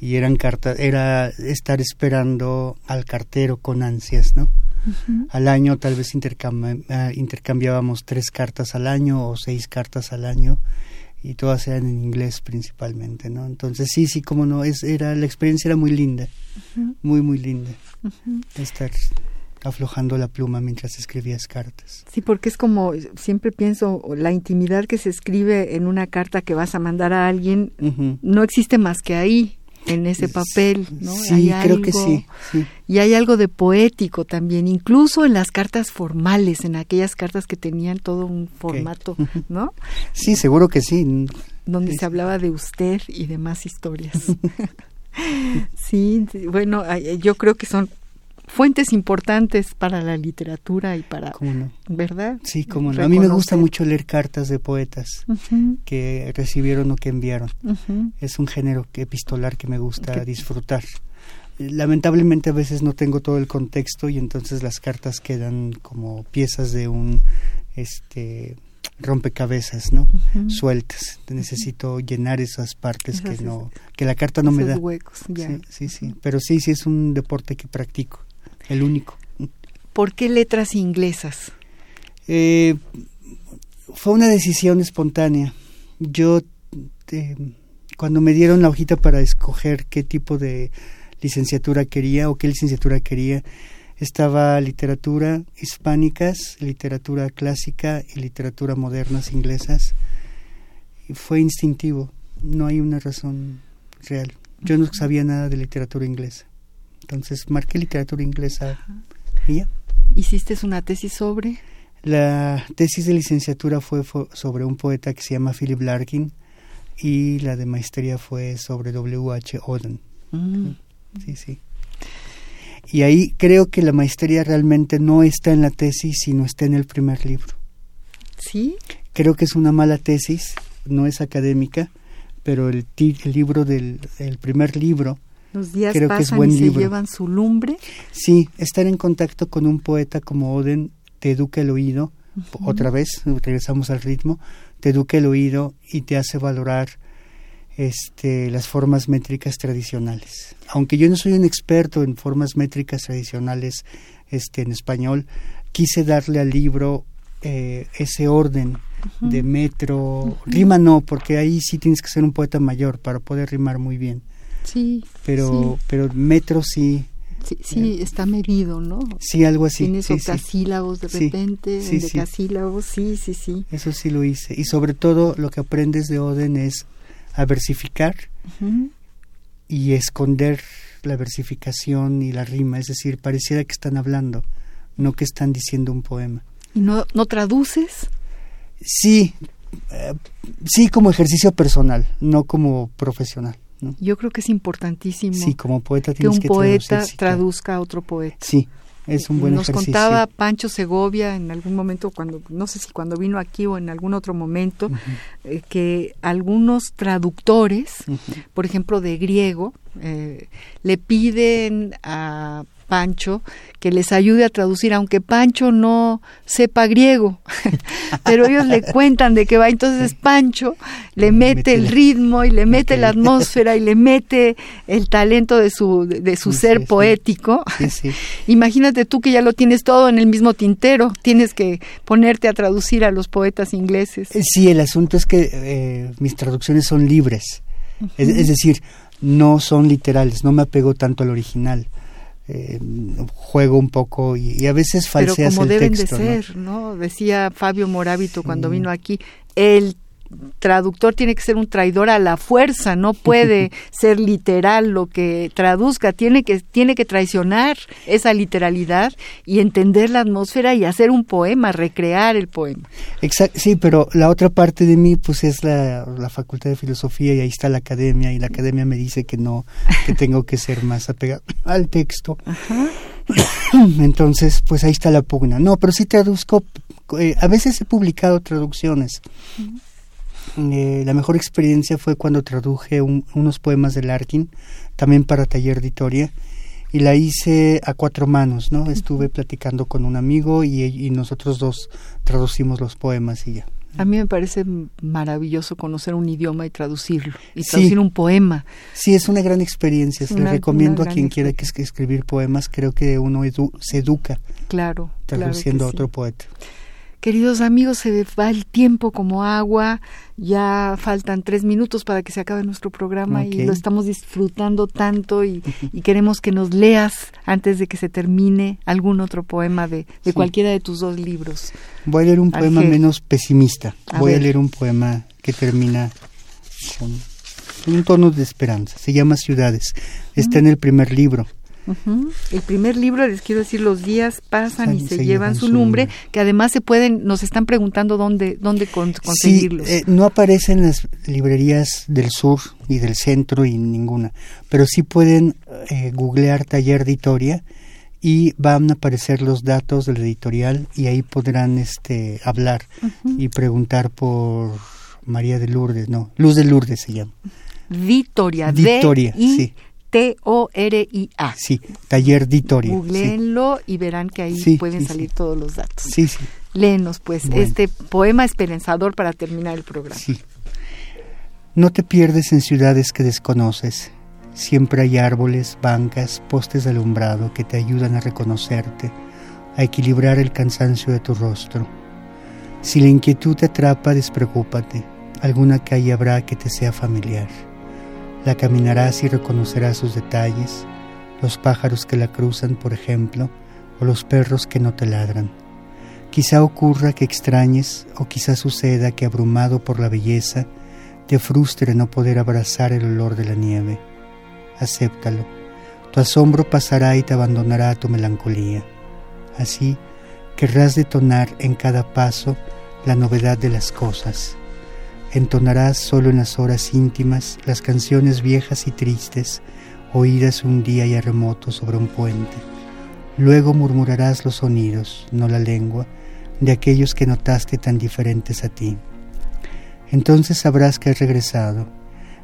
[SPEAKER 1] y eran cartas, era estar esperando al cartero con ansias, ¿no? Al año tal vez ah, intercambiábamos tres cartas al año o seis cartas al año y todas eran en inglés principalmente, ¿no? Entonces sí, sí, como no, es, era, la experiencia era muy linda, muy, muy linda, estar aflojando la pluma mientras escribías cartas.
[SPEAKER 2] Sí, porque es como, siempre pienso, la intimidad que se escribe en una carta que vas a mandar a alguien, no existe más que ahí, en ese papel, ¿no?
[SPEAKER 1] Sí, creo que sí,
[SPEAKER 2] Y hay algo de poético también, incluso en las cartas formales, en aquellas cartas que tenían todo un formato, ¿no?
[SPEAKER 1] Sí, seguro que sí.
[SPEAKER 2] Donde se hablaba de usted y demás historias. sí, bueno, yo creo que son fuentes importantes para la literatura y para, ¿verdad?
[SPEAKER 1] Sí, como no. A mí me gusta mucho leer cartas de poetas que recibieron o que enviaron. Es un género epistolar que me gusta disfrutar. Lamentablemente a veces no tengo todo el contexto y entonces las cartas quedan como piezas de un este rompecabezas, ¿no? Sueltas. Necesito llenar esas partes que no que la carta no me da.
[SPEAKER 2] huecos,
[SPEAKER 1] Sí, sí, sí, pero sí, sí es un deporte que practico el único.
[SPEAKER 2] ¿Por qué letras inglesas?
[SPEAKER 1] Eh, fue una decisión espontánea. Yo, eh, cuando me dieron la hojita para escoger qué tipo de licenciatura quería o qué licenciatura quería, estaba literatura hispánicas, literatura clásica y literatura modernas inglesas. Y fue instintivo, no hay una razón real. Yo no sabía nada de literatura inglesa. Entonces marqué literatura inglesa y ya.
[SPEAKER 2] ¿Hiciste una tesis sobre?
[SPEAKER 1] La tesis de licenciatura fue, sobre un poeta que se llama Philip Larkin y la de maestría fue sobre W. H. Oden. Mm. Sí, sí. Y ahí creo que la maestría realmente no está en la tesis, sino está en el primer libro.
[SPEAKER 2] ¿Sí?
[SPEAKER 1] Creo que es una mala tesis, no es académica, pero el, el libro del el primer libro
[SPEAKER 2] los días pasan y se llevan su lumbre.
[SPEAKER 1] Sí, estar en contacto con un poeta como Oden te educa el oído, otra vez, regresamos al ritmo, te educa el oído y te hace valorar este, las formas métricas tradicionales. Aunque yo no soy un experto en formas métricas tradicionales este, en español, quise darle al libro eh, ese orden de metro, rima no, porque ahí sí tienes que ser un poeta mayor para poder rimar muy bien.
[SPEAKER 2] Sí.
[SPEAKER 1] Pero, pero metro sí,
[SPEAKER 2] Sí, sí, está medido, ¿no?
[SPEAKER 1] Sí, algo así.
[SPEAKER 2] Tienes
[SPEAKER 1] sí,
[SPEAKER 2] octasílabos de repente,
[SPEAKER 1] sí,
[SPEAKER 2] decasílabos, sí, sí, sí.
[SPEAKER 1] Eso sí lo hice. Y sobre todo lo que aprendes de Oden es a versificar y esconder la versificación y la rima, es decir, pareciera que están hablando, no que están diciendo un poema.
[SPEAKER 2] ¿Y no, no traduces?
[SPEAKER 1] Sí, eh, sí como ejercicio personal, no como profesional. ¿No?
[SPEAKER 2] Yo creo que es importantísimo.
[SPEAKER 1] Sí, como poeta
[SPEAKER 2] que un
[SPEAKER 1] que
[SPEAKER 2] poeta traduzca a otro poeta.
[SPEAKER 1] Sí, es un buen
[SPEAKER 2] Nos
[SPEAKER 1] ejercicio.
[SPEAKER 2] contaba Pancho Segovia en algún momento, cuando no sé si cuando vino aquí o en algún otro momento, eh, que algunos traductores, por ejemplo de griego, eh, le piden a Pancho que les ayude a traducir, aunque Pancho no sepa griego, pero ellos le cuentan de qué va. Entonces Pancho le mete el ritmo y le mete la atmósfera y le mete el talento de su, de su ser poético. Imagínate tú que ya lo tienes todo en el mismo tintero, tienes que ponerte a traducir a los poetas ingleses.
[SPEAKER 1] Sí, el asunto es que eh, mis traducciones son libres, es, es decir, no son literales, no me apego tanto al original eh, juego un poco y, y, a veces falseas
[SPEAKER 2] Pero como
[SPEAKER 1] el
[SPEAKER 2] deben
[SPEAKER 1] texto,
[SPEAKER 2] de ser, ¿no? Decía Fabio Morábito cuando vino aquí, el traductor tiene que ser un traidor a la fuerza, no puede ser literal lo que traduzca, tiene que, tiene que traicionar esa literalidad y entender la atmósfera y hacer un poema, recrear el poema.
[SPEAKER 1] Exacto, sí, pero la otra parte de mí pues es la, la facultad de filosofía y ahí está la academia y la academia me dice que no, que tengo que ser más apegado al texto.
[SPEAKER 2] Ajá.
[SPEAKER 1] Entonces, pues ahí está la pugna. No, pero sí traduzco, eh, a veces he publicado traducciones. Uh -huh. Eh, la mejor experiencia fue cuando traduje un, unos poemas de Larkin, también para taller editoria, y la hice a cuatro manos, ¿no? Estuve platicando con un amigo y, y nosotros dos traducimos los poemas y ya.
[SPEAKER 2] A mí me parece maravilloso conocer un idioma y traducirlo, y traducir sí. un poema.
[SPEAKER 1] Sí, es una gran experiencia. Se le recomiendo a quien quiera que, escribir poemas. Creo que uno edu se educa
[SPEAKER 2] claro,
[SPEAKER 1] traduciendo
[SPEAKER 2] claro
[SPEAKER 1] a otro poeta.
[SPEAKER 2] Queridos amigos, se va el tiempo como agua, ya faltan tres minutos para que se acabe nuestro programa okay. y lo estamos disfrutando tanto y, y, queremos que nos leas antes de que se termine algún otro poema de, de sí. cualquiera de tus dos libros.
[SPEAKER 1] Voy a leer un poema menos pesimista,
[SPEAKER 2] A
[SPEAKER 1] voy
[SPEAKER 2] ver.
[SPEAKER 1] a leer un poema que termina con un tono de esperanza, se llama Ciudades, está en el primer libro.
[SPEAKER 2] Uh -huh. El primer libro, les quiero decir, los días pasan y se,
[SPEAKER 1] se
[SPEAKER 2] llevan su nombre, que además se pueden, nos están preguntando dónde, dónde con, conseguirlos.
[SPEAKER 1] Sí, eh, no aparece en las librerías del sur y del centro y ninguna, pero sí pueden eh, googlear taller editoria y van a aparecer los datos del editorial y ahí podrán este hablar
[SPEAKER 2] Uh -huh.
[SPEAKER 1] y preguntar por María de Lourdes, no, Luz de Lourdes se llama.
[SPEAKER 2] D -I
[SPEAKER 1] sí.
[SPEAKER 2] T-O-R-I-A.
[SPEAKER 1] Sí, taller Ditoria.
[SPEAKER 2] Googleenlo y verán que ahí
[SPEAKER 1] Sí,
[SPEAKER 2] pueden
[SPEAKER 1] sí,
[SPEAKER 2] salir todos los datos.
[SPEAKER 1] Sí, sí,
[SPEAKER 2] Léenos, pues,
[SPEAKER 1] Bueno.
[SPEAKER 2] este poema esperanzador para terminar el programa.
[SPEAKER 1] sí. No te pierdes en ciudades que desconoces. Siempre hay árboles, bancas, postes de alumbrado que te ayudan a reconocerte, a equilibrar el cansancio de tu rostro. Si la inquietud te atrapa, despreocúpate. Alguna calle habrá que te sea familiar. La caminarás y reconocerás sus detalles, los pájaros que la cruzan, por ejemplo, o los perros que no te ladran. Quizá ocurra que extrañes, o quizá suceda que abrumado por la belleza, te frustre no poder abrazar el olor de la nieve. Acéptalo. Tu asombro pasará y te abandonará a tu melancolía. Así querrás detonar en cada paso la novedad de las cosas. Entonarás solo en las horas íntimas las canciones viejas y tristes, oídas un día ya remoto sobre un puente. Luego murmurarás los sonidos, no la lengua, de aquellos que notaste tan diferentes a ti. Entonces sabrás que has regresado,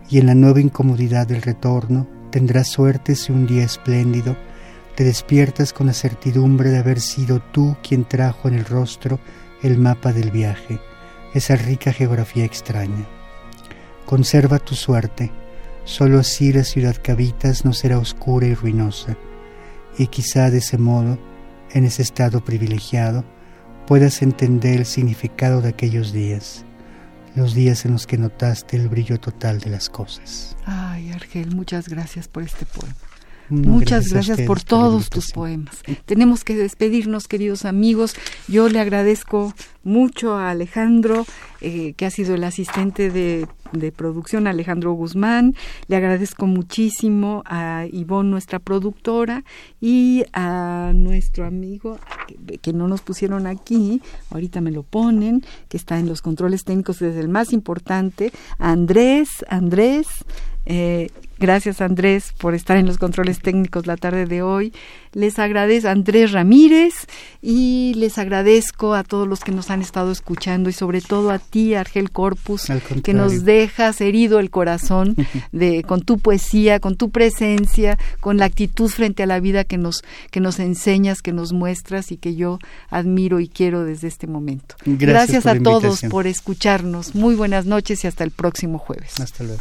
[SPEAKER 1] y en la nueva incomodidad del retorno tendrás suerte si un día espléndido te despiertas con la certidumbre de haber sido tú quien trajo en el rostro el mapa del viaje, esa rica geografía extraña. Conserva tu suerte, solo así la ciudad que habitas no será oscura y ruinosa, y quizá de ese modo, en ese estado privilegiado, puedas entender el significado de aquellos días, los días en los que notaste el brillo total de las cosas.
[SPEAKER 2] Ay, Argel, muchas gracias por este poema. Muchas gracias, por todos tus poemas. Tenemos que despedirnos, queridos amigos. Yo le agradezco mucho a Alejandro, eh, que ha sido el asistente de, producción, Alejandro Guzmán. Le agradezco muchísimo a Ivonne, nuestra productora, y a nuestro amigo, que, que, no nos pusieron aquí, ahorita me lo ponen, que está en los controles técnicos desde el más importante, Andrés, Andrés, eh, gracias Andrés por estar en los controles técnicos la tarde de hoy. Les agradezco a Andrés Ramírez y les agradezco a todos los que nos han estado escuchando y sobre todo a ti, Argel Corpus, que nos dejas herido el corazón de, con tu poesía, con tu presencia, con la actitud frente a la vida que nos, que nos enseñas, que nos muestras y que yo admiro y quiero desde este momento. Gracias, a todos por escucharnos. Muy buenas noches y hasta el próximo jueves.
[SPEAKER 1] Hasta luego.